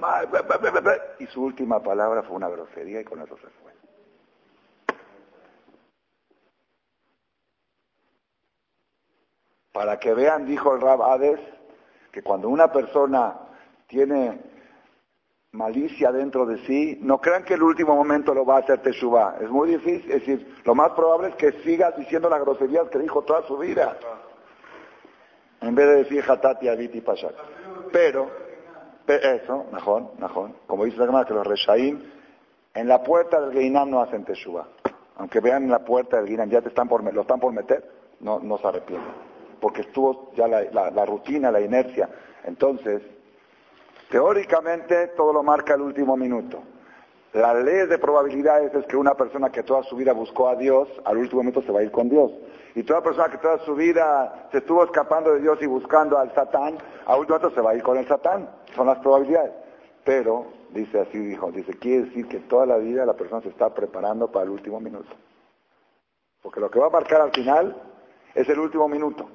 y su última palabra fue una grosería y con eso se fue. Para que vean, dijo el Rab Hades, que cuando una persona tiene malicia dentro de sí, no crean que el último momento lo va a hacer Teshuvah. Es muy difícil, es decir, lo más probable es que sigas diciendo las groserías que dijo toda su vida. En vez de decir Hatati, Abiti, Pashak. Pero, eso, mejor, mejor. Como dice la que los Reshaim, en la puerta del Geinam no hacen Teshuvah. Aunque vean en la puerta del Geinam, ya te están por, lo están por meter, no, no se arrepienten. Porque estuvo ya la rutina, la inercia. Entonces, Teóricamente todo lo marca el último minuto. La ley de probabilidades es que una persona que toda su vida buscó a Dios, al último minuto se va a ir con Dios. Y toda persona que toda su vida se estuvo escapando de Dios y buscando al Satán, al último momento se va a ir con el Satán. Son las probabilidades. Pero, dice así, dijo, dice, quiere decir que toda la vida la persona se está preparando para el último minuto. Porque lo que va a marcar al final es el último minuto.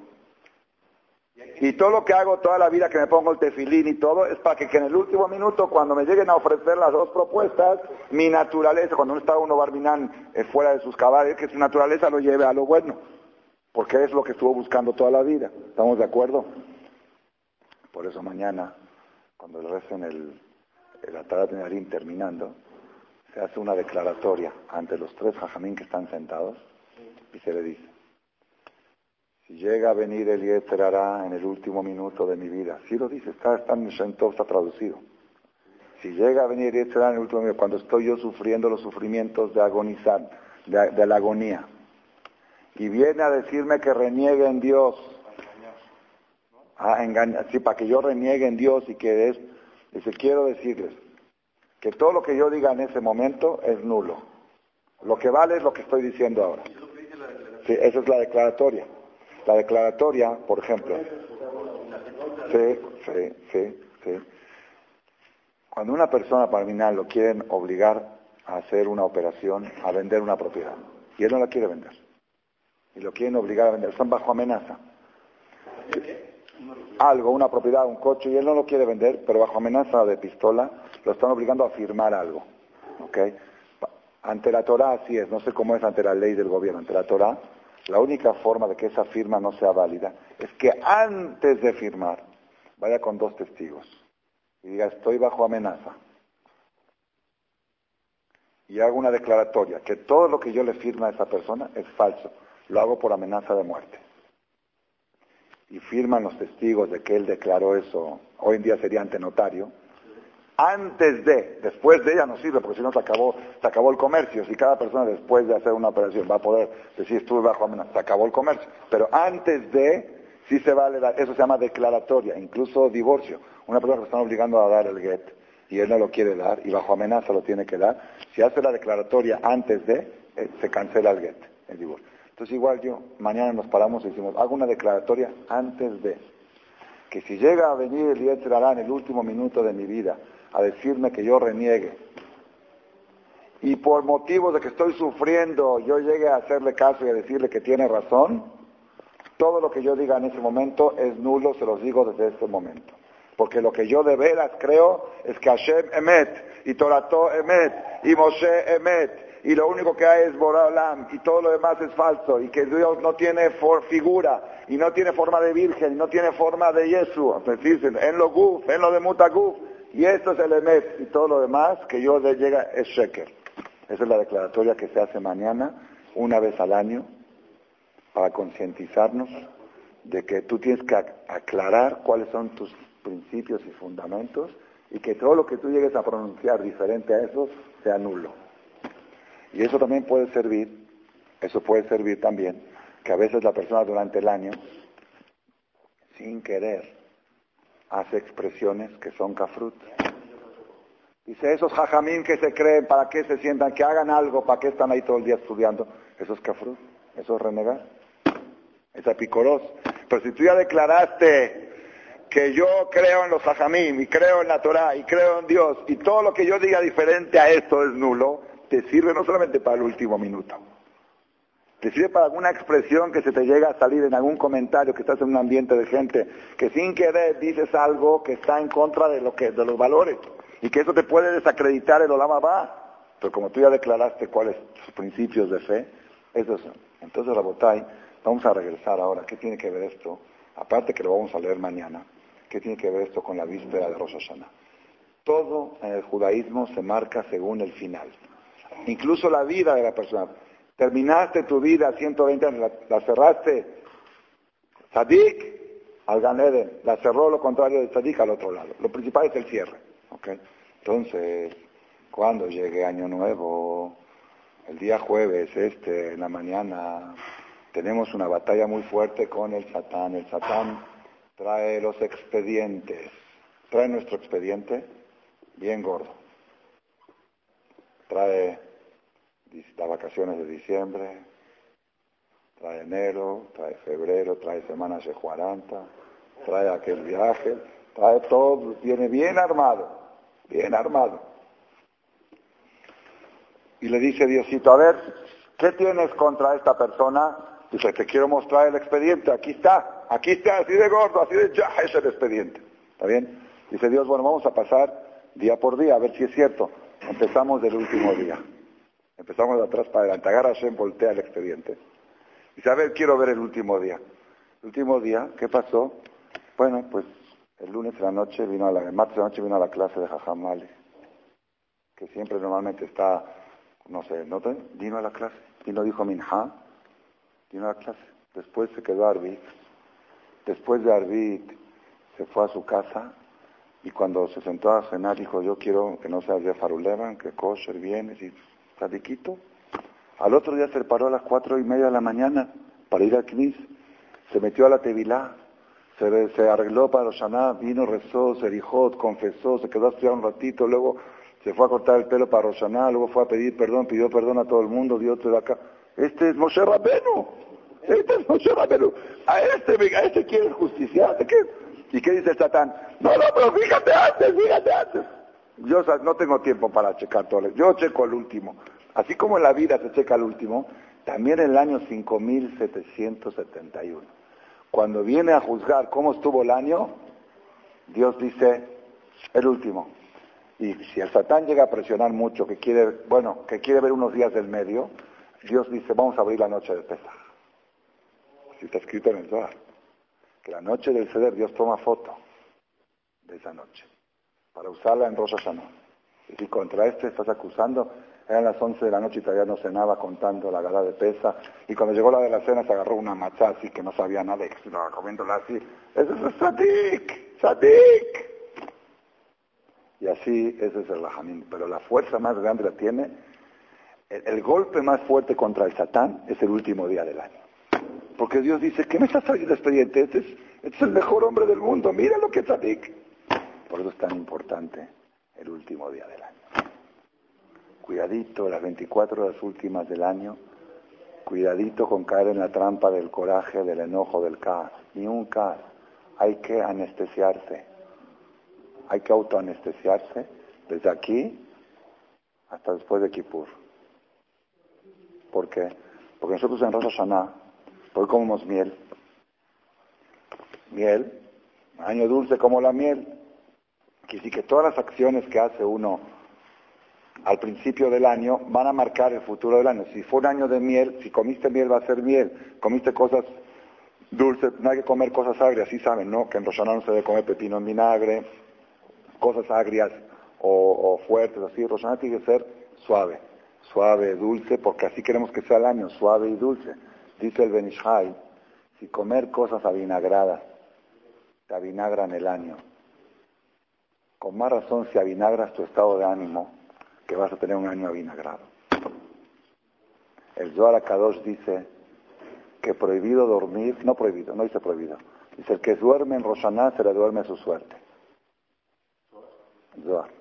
Y todo lo que hago toda la vida que me pongo el tefilín y todo es para que, en el último minuto, cuando me lleguen a ofrecer las dos propuestas, mi naturaleza, cuando no está uno barminán eh, fuera de sus cabales, que su naturaleza lo lleve a lo bueno. porque es lo que estuvo buscando toda la vida. ¿Estamos de acuerdo? Por eso mañana, cuando le recen el, el Atarat Nedarim terminando, se hace una declaratoria ante los tres jajamín que están sentados y se le dice, si llega a venir el Yetzerará en el último minuto de mi vida, si lo dice, está, está en está traducido. Si llega a venir el Yetzerará en el último minuto, cuando estoy yo sufriendo los sufrimientos de agonizar, de, la agonía, y viene a decirme que reniegue en Dios, ah, engaña, sí, para que yo reniegue en Dios y que es, dice, quiero decirles, que todo lo que yo diga en ese momento es nulo. Lo que vale es lo que estoy diciendo ahora. Sí, esa es la declaratoria. La declaratoria, por ejemplo. Sí, sí, sí, sí. Cuando una persona terminal lo quieren obligar a hacer una operación, a vender una propiedad, y él no la quiere vender, y lo quieren obligar a vender, están bajo amenaza. Algo, una propiedad, un coche, y él no lo quiere vender, pero bajo amenaza de pistola, lo están obligando a firmar algo. ¿ok? Ante la Torah así es, no sé cómo es ante la ley del gobierno, ante la Torah, la única forma de que esa firma no sea válida es que antes de firmar vaya con dos testigos y diga estoy bajo amenaza y haga una declaratoria que todo lo que yo le firma a esa persona es falso, lo hago por amenaza de muerte. Y firman los testigos de que él declaró eso, hoy en día sería ante notario, antes de, después de ella no sirve, porque si no se acabó, se acabó el comercio. Si cada persona después de hacer una operación va a poder decir estuve bajo amenaza, se acabó el comercio. Pero antes de, sí se vale, eso se llama declaratoria, incluso divorcio. Una persona que están obligando a dar el get y él no lo quiere dar y bajo amenaza lo tiene que dar, si hace la declaratoria antes de, eh, se cancela el get, el divorcio. Entonces igual yo, mañana nos paramos y decimos, hago una declaratoria antes de, que si llega a venir el Yetzirah en el último minuto de mi vida, a decirme que yo reniegue. Y por motivos de que estoy sufriendo, yo llegue a hacerle caso y a decirle que tiene razón, todo lo que yo diga en ese momento es nulo, se los digo desde este momento. Porque lo que yo de veras creo es que Hashem emet, y Torato emet, y Moshe emet, y lo único que hay es Boralam, y todo lo demás es falso, y que Dios no tiene figura, y no tiene forma de virgen, y no tiene forma de Yesu, en lo guf, en lo de mutaguf, y esto es el emet y todo lo demás que yo de llega es sheker. Esa es la declaratoria que se hace mañana, una vez al año, para concientizarnos de que tú tienes que aclarar cuáles son tus principios y fundamentos y que todo lo que tú llegues a pronunciar diferente a eso sea nulo. Y eso también puede servir, eso puede servir también, que a veces la persona durante el año, sin querer, hace expresiones que son kafrut. Dice, esos jajamín que se creen, ¿para qué se sientan? Que hagan algo, ¿para qué están ahí todo el día estudiando? Eso es kafrut, eso es renegar, es apicoros. Pero si tú ya declaraste que yo creo en los jajamín, y creo en la Torah, y creo en Dios, y todo lo que yo diga diferente a esto es nulo, te sirve no solamente para el último minuto, te sirve para alguna expresión que se te llega a salir en algún comentario que estás en un ambiente de gente que sin querer dices algo que está en contra de los valores y que eso te puede desacreditar el Olama va. Pero como tú ya declaraste cuáles tus principios de fe, eso es. Entonces, Rabotay, vamos a regresar ahora. ¿Qué tiene que ver esto? Aparte que lo vamos a leer mañana, ¿qué tiene que ver esto con la víspera de Rosh? Todo en el judaísmo se marca según el final. Incluso la vida de la persona. Terminaste tu vida 120 años, la, cerraste. Sadik al Ganeden, la cerró lo contrario de Sadik al otro lado. Lo principal es el cierre. ¿okay? Entonces, cuando llegue Año Nuevo, el día jueves, este, en la mañana, tenemos una batalla muy fuerte con el Satán. El Satán trae los expedientes. Trae nuestro expediente bien gordo. Trae las vacaciones de diciembre, trae enero, trae febrero, trae semanas de 40, trae aquel viaje, trae todo, viene bien armado, bien armado. Y le dice Diosito, a ver, ¿qué tienes contra esta persona? Dice, te quiero mostrar el expediente, aquí está, aquí está, así de gordo, así de ya es el expediente. ¿Está bien? Dice Dios, bueno, vamos a pasar día por día, a ver si es cierto. Empezamos del último día. Empezamos de atrás para adelante. Agarra Hashem, voltea el expediente. Dice, a ver, quiero ver el último día. El último día, ¿qué pasó? Bueno, pues el lunes de la noche vino a la, el martes de la noche vino a la clase de Jajamales, que siempre normalmente está, no sé, ¿no? Vino a la clase, vino dijo Minha, vino a la clase. Después se quedó Arbit. Después de Arbit se fue a su casa y cuando se sentó a cenar dijo, yo quiero que no sea de Farulevan, que kosher vienes y sadiquito. Al otro día se paró a las cuatro y media de la mañana para ir a Knis. Se metió a la Tevilá, se, arregló para Roshaná, vino, rezó, se dijo, confesó, se quedó a estudiar un ratito, luego se fue a cortar el pelo para Roshaná, luego fue a pedir perdón, pidió perdón a todo el mundo, dio otro de acá. Este es Moshe Rabenu. Este es Moshe Rabenu. A este, a este quiere justiciar. ¿Qué? ¿Y qué dice el Satán? No, no, pero fíjate antes, fíjate antes. Yo no tengo tiempo para checar todo. Yo checo el último. Así como en la vida se checa el último, también en el año 5771. Cuando viene a juzgar cómo estuvo el año, Dios dice, el último. Y si el Satán llega a presionar mucho, que quiere, bueno, que quiere ver unos días del medio, Dios dice, vamos a abrir la noche de Pesaj. Así está escrito en el Zohar. Que la noche del ceder Dios toma foto de esa noche para usarla en Rosh Hashanah. Y si contra este estás acusando, eran las 11 de la noche y todavía no cenaba contando la gala de pesa. Y cuando llegó la de la cena se agarró una macha así que no sabía nada, y estaba comiéndola así. Eso es sadik, sadik. Y así ese es el rajamín. Pero la fuerza más grande la tiene, el, golpe más fuerte contra el satán es el último día del año. Porque Dios dice, ¿qué me está saliendo expediente? Este es, este es el mejor hombre del mundo, mira lo que es sadik. Por eso es tan importante el último día del año. Cuidadito, las 24 horas últimas del año, cuidadito con caer en la trampa del coraje, del enojo, del caos. Ni un caos. Hay que anestesiarse. Hay que autoanestesiarse desde aquí hasta después de Kippur. ¿Por qué? Porque nosotros en Rosh Hashanah, hoy comemos miel. Miel, año dulce como la miel. Quiere decir que todas las acciones que hace uno al principio del año van a marcar el futuro del año. Si fue un año de miel, si comiste miel va a ser miel, comiste cosas dulces, no hay que comer cosas agrias, sí saben, ¿no? Que en Roshaná no se debe comer pepino en vinagre, cosas agrias o, fuertes, así. Roshaná tiene que ser suave, suave, dulce, porque así queremos que sea el año, suave y dulce. Dice el Benishai, si comer cosas avinagradas te avinagran el año, con más razón si avinagras tu estado de ánimo, que vas a tener un año avinagrado. El Zohar Kadosh dice que prohibido dormir, no prohibido, no dice prohibido, dice el que duerme en Roshaná se le duerme su suerte. Zohar.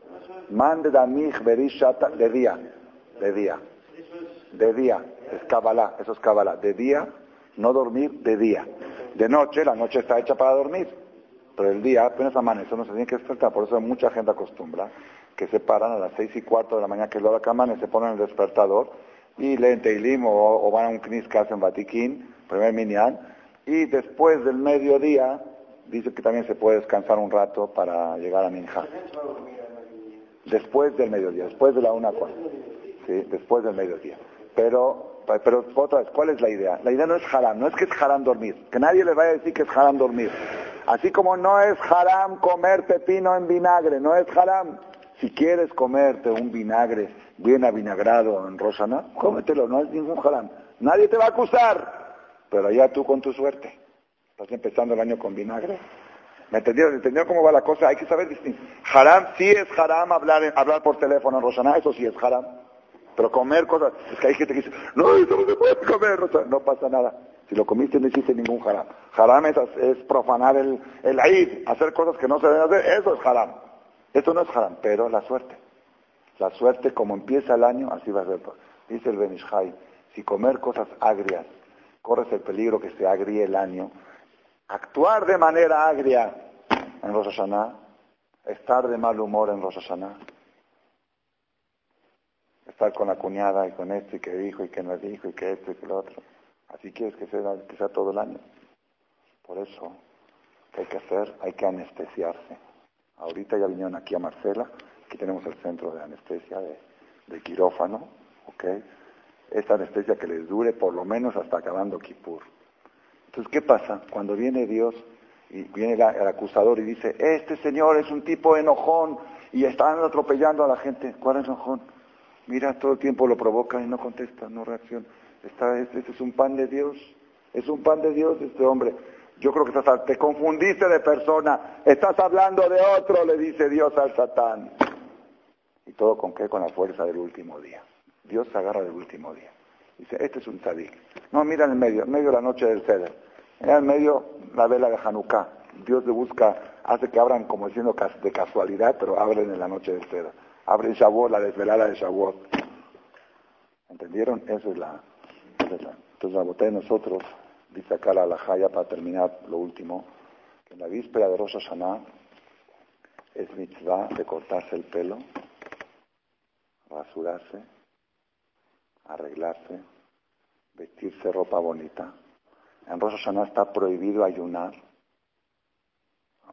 Mande damich berishata de día, de día, de día, es Kabbalah, eso es Kabbalah, de día, no dormir de día. De noche, la noche está hecha para dormir. Pero el día apenas amanece, no se tiene que despertar. Por eso mucha gente acostumbra que se paran a las seis y cuarto de la mañana, que es la hora que amanece, ponen el despertador y leen Teilim o, van a un knis que hacen Batiquín, primer minyan, y después del mediodía dice que también se puede descansar un rato para llegar a Minja. Después del mediodía, después de la una cuarta. Sí, después del mediodía. Pero, pero otra vez, ¿cuál es la idea? La idea no es haram, no es que es haram dormir. Que nadie le vaya a decir que es haram dormir. Así como no es haram comer pepino en vinagre, no es haram. Si quieres comerte un vinagre bien avinagrado en Rosana, cómetelo, no es ningún haram. Nadie te va a acusar, pero allá tú con tu suerte. Estás empezando el año con vinagre. ¿Me entendieron? ¿Entendieron cómo va la cosa? Hay que saber distinguir. Haram sí es haram hablar, hablar por teléfono en Rosana, eso sí es haram. Pero comer cosas, es que hay gente que dice, no, eso no se puede comer, no pasa nada. Si lo comiste no hiciste ningún haram. Haram es, profanar el, el Eid, hacer cosas que no se deben hacer, eso es haram. Esto no es haram, pero la suerte. La suerte, como empieza el año, así va a ser. Dice el Benishai, si comer cosas agrias, corres el peligro que se agrie el año, actuar de manera agria en Rosh Hashanah, estar de mal humor en Rosh Hashanah, estar con la cuñada y con esto y que dijo y que no dijo y que esto y que lo otro. Así quieres que sea, que sea todo el año. Por eso, ¿qué hay que hacer? Hay que anestesiarse. Ahorita ya vinieron aquí a Marcela, aquí tenemos el centro de anestesia de, quirófano, ¿ok? esta anestesia que les dure por lo menos hasta acabando Kippur. Entonces, ¿qué pasa? Cuando viene Dios y viene el, acusador y dice, este señor es un tipo enojón y están atropellando a la gente. ¿Cuál es enojón? Mira, todo el tiempo lo provoca y no contesta, no reacciona. Está, este, es un pan de Dios, es un pan de Dios este hombre. Yo creo que estás, te confundiste de persona, estás hablando de otro, le dice Dios al Satán. ¿Y todo con qué? Con la fuerza del último día. Dios se agarra del último día. Dice, este es un tzadik. No, mira en el medio, en medio de la noche del ceder. En el medio la vela de Hanukkah. Dios le busca, hace que abran como diciendo de casualidad, pero abren en la noche del ceder. Abren Shavuot, la desvelada de Shavuot. ¿Entendieron? Eso es la... Entonces la botella de nosotros, dice acá la alajaya para terminar lo último, que en la víspera de Rosh Hashanah es mitzvah de cortarse el pelo, rasurarse, arreglarse, vestirse ropa bonita. En Rosh Hashanah está prohibido ayunar.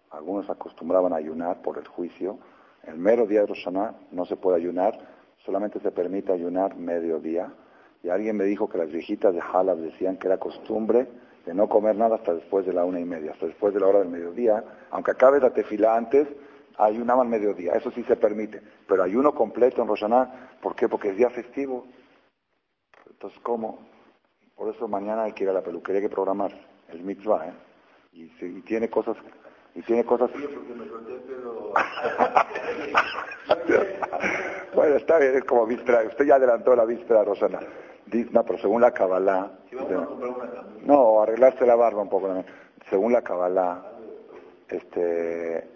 Algunos acostumbraban a ayunar por el juicio. El mero día de Rosh Hashanah no se puede ayunar, solamente se permite ayunar mediodía. Y alguien me dijo que las viejitas de Halab decían que era costumbre de no comer nada hasta después de la una y media, hasta después de la hora del mediodía. Aunque acabe la tefila antes, ayunaban mediodía. Eso sí se permite. Pero ayuno completo en Rosh Hashanah, ¿por qué? Porque es día festivo. Entonces, ¿cómo? Por eso mañana hay que ir a la peluquería, que programar. Es mitzvah, ¿eh? Y, tiene cosas... Y tiene cosas... bueno, está bien, es como víspera. Usted ya adelantó la víspera, Rosana. No, pero según la Kabbalah... No, arreglarse la barba un poco. Según la Kabbalah, este,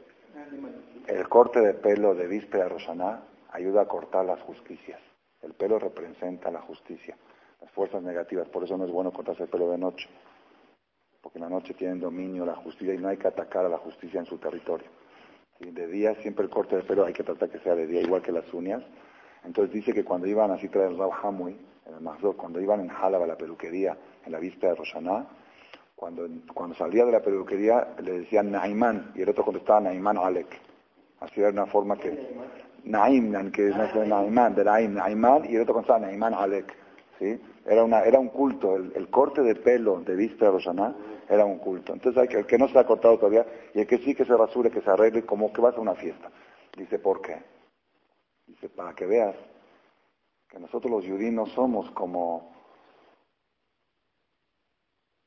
el corte de pelo de víspera Rosana ayuda a cortar las justicias. El pelo representa la justicia las fuerzas negativas. Por eso no es bueno cortarse el pelo de noche, porque en la noche tienen dominio la justicia y no hay que atacar a la justicia en su territorio. De día siempre el corte de pelo hay que tratar que sea de día, igual que las uñas. Entonces dice que cuando iban así traer el Rab Hamui, en el Mazdor, cuando iban en Jalaba la peluquería, en la vista de Roshaná, cuando, cuando salía de la peluquería le decían Naimán y el otro contestaba Naimán Alek. Así era una forma que... Naim, que es Naimán, de Naim, Naimán, y el otro contestaba Naimán Alek. ¿Sí? Era, una, era un culto, el, corte de pelo de vista de Roshaná era un culto. Entonces el que no se ha cortado todavía y el que sí que se rasure, que se arregle como que vas a una fiesta. Dice, ¿por qué? Dice, para que veas que nosotros los judíos no somos como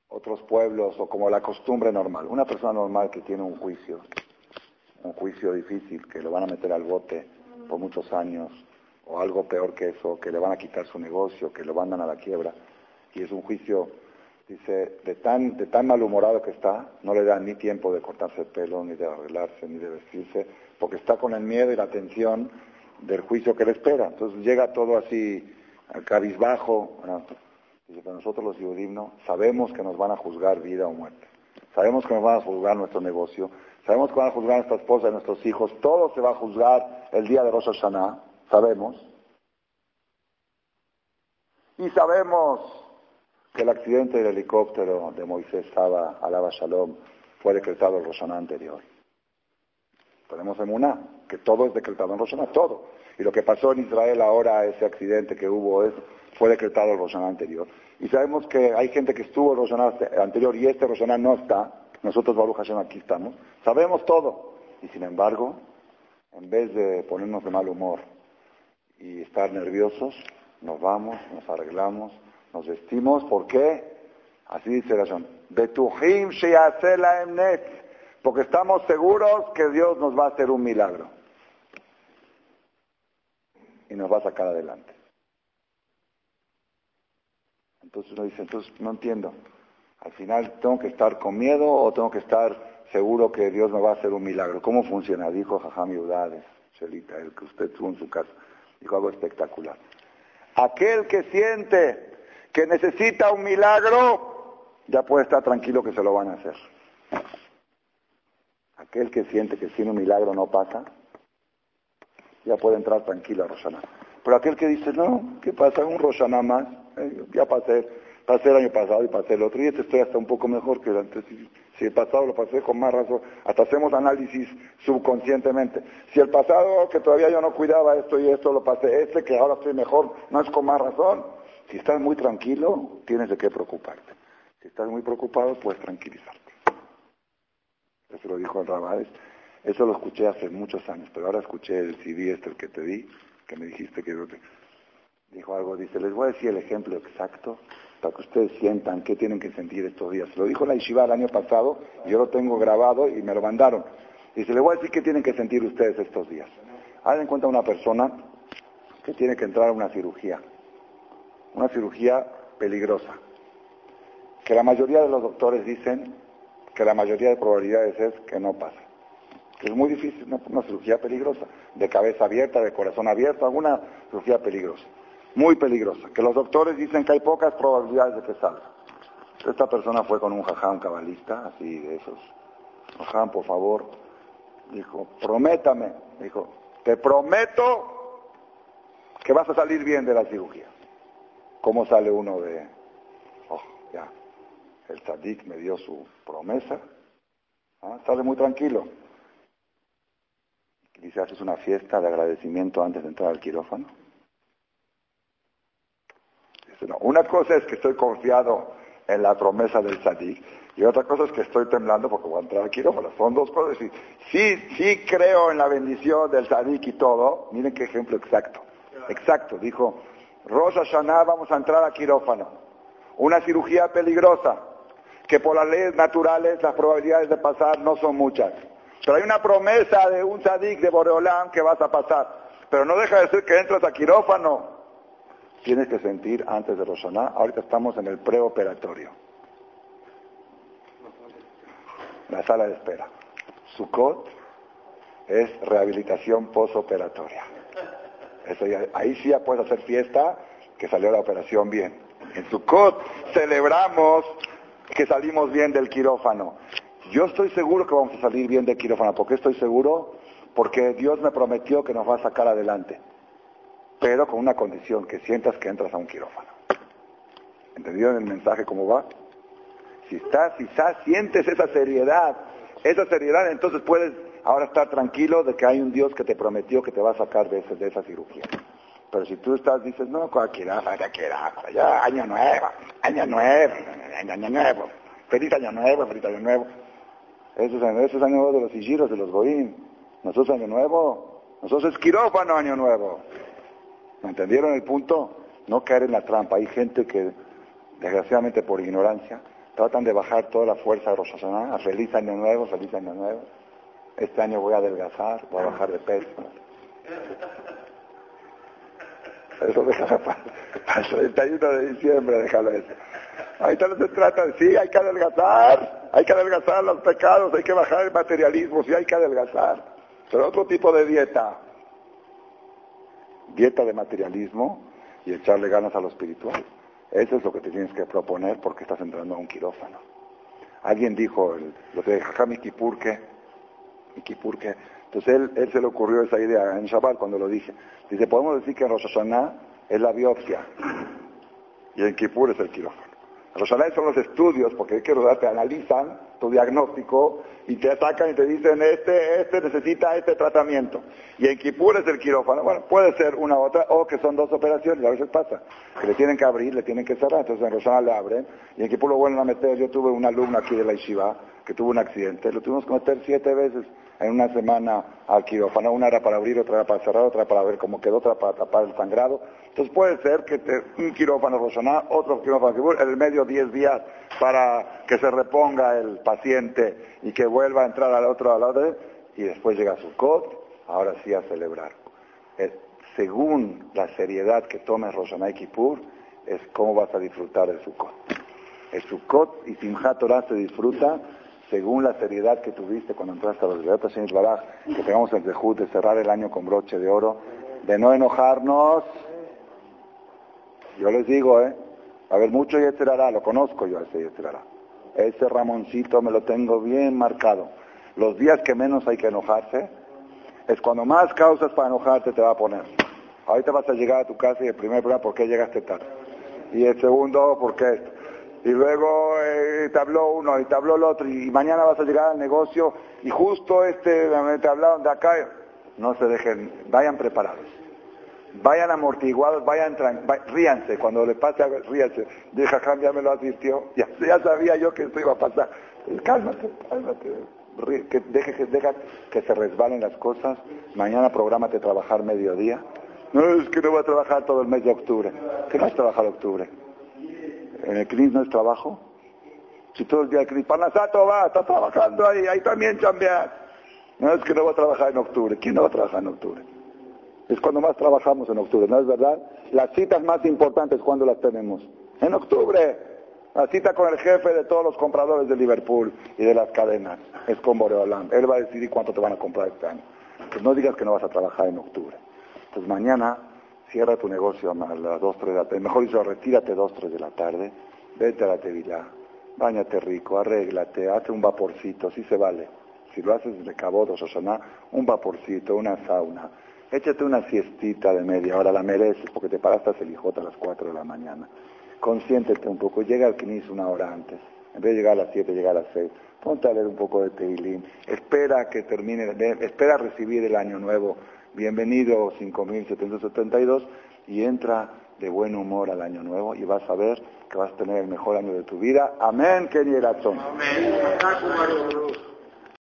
otros pueblos o como la costumbre normal. Una persona normal que tiene un juicio, un juicio difícil, que lo van a meter al bote por muchos años, o algo peor que eso, que le van a quitar su negocio, que lo mandan a la quiebra. Y es un juicio, dice, de tan, malhumorado que está, no le da ni tiempo de cortarse el pelo, ni de arreglarse, ni de vestirse, porque está con el miedo y la tensión del juicio que le espera. Entonces llega todo así, al cabizbajo. Dice, pero nosotros los judíos sabemos que nos van a juzgar vida o muerte. Sabemos que nos van a juzgar nuestro negocio. Sabemos que van a juzgar a nuestra esposa y nuestros hijos. Todo se va a juzgar el día de Rosh Hashanah sabemos. Y sabemos que el accidente del helicóptero de Moisés Saba, Alaba Shalom, fue decretado el Roshaná anterior. Tenemos en una que todo es decretado en Roshaná, todo. Y lo que pasó en Israel ahora, ese accidente que hubo, es, fue decretado el Roshaná anterior. Y sabemos que hay gente que estuvo el Roshaná anterior y este Roshaná no está. Nosotros, Baruch Hashem, aquí estamos. Sabemos todo. Y sin embargo, en vez de ponernos de mal humor y estar nerviosos, nos vamos, nos arreglamos, nos vestimos. ¿Por qué? Así dice la Shon. Porque estamos seguros que Dios nos va a hacer un milagro. Y nos va a sacar adelante. Entonces uno dice, entonces no entiendo. Al final, ¿tengo que estar con miedo o tengo que estar seguro que Dios me va a hacer un milagro? ¿Cómo funciona? Dijo Jajam Udades, Shelita, el que usted tuvo en su casa dijo algo espectacular. Aquel que siente que necesita un milagro, ya puede estar tranquilo que se lo van a hacer. Aquel que siente que sin un milagro no pasa, ya puede entrar tranquilo a Rosana. Pero aquel que dice, no, ¿qué pasa? Un Rosana más, eh, ya pasé, pasé el año pasado y pasé el otro, y este estoy hasta un poco mejor que el antes. Si el pasado lo pasé con más razón, hasta hacemos análisis subconscientemente. Si el pasado que todavía yo no cuidaba esto y esto lo pasé, este que ahora estoy mejor, no es con más razón. Si estás muy tranquilo, tienes de qué preocuparte. Si estás muy preocupado, puedes tranquilizarte. Eso lo dijo el Rabades. Eso lo escuché hace muchos años, pero ahora escuché el CD este el que te di, que me dijiste que dijo algo, dice, les voy a decir el ejemplo exacto para que ustedes sientan qué tienen que sentir estos días. Lo dijo la Yeshiva el año pasado, yo lo tengo grabado y me lo mandaron. Dice, les voy a decir qué tienen que sentir ustedes estos días. Hagan en cuenta una persona que tiene que entrar a una cirugía, una cirugía peligrosa, que la mayoría de los doctores dicen que la mayoría de probabilidades es que no pasa. Que es muy difícil, una, cirugía peligrosa, de cabeza abierta, de corazón abierto, alguna cirugía peligrosa, muy peligrosa, que los doctores dicen que hay pocas probabilidades de que salga. Esta persona fue con un jajam cabalista, así de esos. Jajam, por favor, dijo, prométame, dijo, te prometo que vas a salir bien de la cirugía. ¿Cómo sale uno de, oh, ya, el tzadik me dio su promesa, ¿ah? sale muy tranquilo. Dice, ¿haces una fiesta de agradecimiento antes de entrar al quirófano? Dice, no, una cosa es que estoy confiado en la promesa del tzadik y otra cosa es que estoy temblando porque voy a entrar al quirófano. Son dos cosas. Sí, sí creo en la bendición del tzadik y todo. Miren qué ejemplo exacto. Exacto. Dijo, Rosa Hashanah vamos a entrar al quirófano. Una cirugía peligrosa que por las leyes naturales las probabilidades de pasar no son muchas. Pero hay una promesa de un tzadik de Boreolán que vas a pasar. Pero no deja de ser que entras a quirófano. Tienes que sentir antes de Roshaná, ahorita estamos en el preoperatorio. La sala de espera. Sukkot es rehabilitación posoperatoria. ahí sí ya puedes hacer fiesta, que salió la operación bien. En Sukkot celebramos que salimos bien del quirófano. Yo estoy seguro que vamos a salir bien del quirófano. ¿Por qué estoy seguro? Porque Dios me prometió que nos va a sacar adelante. Pero con una condición, que sientas que entras a un quirófano. ¿Entendieron el mensaje cómo va? Si estás, estás, sientes esa seriedad, esa seriedad, entonces puedes ahora estar tranquilo de que hay un Dios que te prometió que te va a sacar de, de esa cirugía. Pero si tú estás, dices, no, cualquiera, cualquiera, ya, año nuevo, año nuevo, año nuevo, feliz año nuevo, feliz año nuevo. Eso es, año nuevo de los hijiros, de los goín. Nosotros año nuevo, nosotros es quirófano año nuevo. ¿Me entendieron el punto? No caer en la trampa. Hay gente que, desgraciadamente por ignorancia, tratan de bajar toda la fuerza a feliz año nuevo, feliz año nuevo. Este año voy a adelgazar, voy a bajar de peso. Eso déjalo para, el 31 de diciembre, déjalo eso. Ahorita no se trata de, sí, hay que adelgazar, hay que adelgazar los pecados, hay que bajar el materialismo, sí hay que adelgazar. Pero otro tipo de dieta, dieta de materialismo y echarle ganas a lo espiritual. Eso es lo que te tienes que proponer porque estás entrando a un quirófano. Alguien dijo, lo de Jajami Kipurke, Kipurke, entonces él, él se le ocurrió esa idea en Shabbat cuando lo dije. Dice, podemos decir que en Rosh es la biopsia y en Kippur es el quirófano. Hashanah son los estudios, porque hay que te analizan tu diagnóstico y te atacan y te dicen, este, este necesita este tratamiento. Y en Kippur es el quirófano. Bueno, puede ser una u otra, o que son dos operaciones, a veces pasa, que le tienen que abrir, le tienen que cerrar, entonces en Rosh Hashanah le abren, y en Kippur lo vuelven a meter. Yo tuve una alumna aquí de la Yeshiva, que tuvo un accidente, lo tuvimos que meter siete veces en una semana al quirófano, una era para abrir, otra era para cerrar, otra para ver cómo quedó, otra para tapar el sangrado. Entonces puede ser que un quirófano Rosaná, otro quirófano en el medio 10 días para que se reponga el paciente y que vuelva a entrar al otro lado, y después llega su cot, ahora sí a celebrar. Según la seriedad que tomes Rosaná y Kippur, es cómo vas a disfrutar de Sukkot. El Sukkot y Simchat Torah se disfruta según la seriedad que tuviste cuando entraste a los Beatas Baraj, que tengamos el dejud de cerrar el año con broche de oro, de no enojarnos. Yo les digo, ¿eh? A ver, mucho Yetzerará, lo conozco yo ese Yetzerará. Ese Ramoncito me lo tengo bien marcado. Los días que menos hay que enojarse es cuando más causas para enojarte te va a poner. Ahorita vas a llegar a tu casa y el primer problema, ¿por qué llegaste tarde? Y el segundo, ¿por qué esto? Y luego eh, te habló uno y te habló el otro y mañana vas a llegar al negocio y justo este te hablaron de acá, no se dejen, vayan preparados. Vayan amortiguados, vayan ríanse, cuando le pase ríanse. Deja, ya me lo advirtió, ya, sabía yo que esto iba a pasar. Cálmate, cálmate, que deje, que deja que se resbalen las cosas. Mañana prográmate trabajar mediodía. No, es que no voy a trabajar todo el mes de octubre. ¿Qué no has trabajado octubre? ¿En el CNIS no es trabajo? Si todo el día el CNIS, Panasato va, está trabajando ahí, ahí también chambear. No es que no va a trabajar en octubre. ¿Quién no va a trabajar en octubre? Es cuando más trabajamos en octubre, ¿no es verdad? Las citas más importantes, ¿cuándo las tenemos? En octubre. La cita con el jefe de todos los compradores de Liverpool y de las cadenas es con Boreolam. Él va a decidir cuánto te van a comprar este año. Pues no digas que no vas a trabajar en octubre. Pues mañana cierra tu negocio a las 2, 3 de la tarde. Mejor dicho, retírate 2, 3 de la tarde. Vete a la tevilá. Báñate rico, arréglate, hazte un vaporcito, si se vale. Si lo haces de Cabot o Sosaná, un vaporcito, una sauna. Échate una siestita de media hora, la mereces porque te paraste a Celijota a las 4 de la mañana. Consiéntete un poco, llega al Knis una hora antes. En vez de llegar a las 7, llega a las 6. Ponte a leer un poco de Teilín. Espera que termine, espera recibir el año nuevo. Bienvenido 5772 y entra de buen humor al año nuevo y vas a ver que vas a tener el mejor año de tu vida. Amén, Kenny Amén.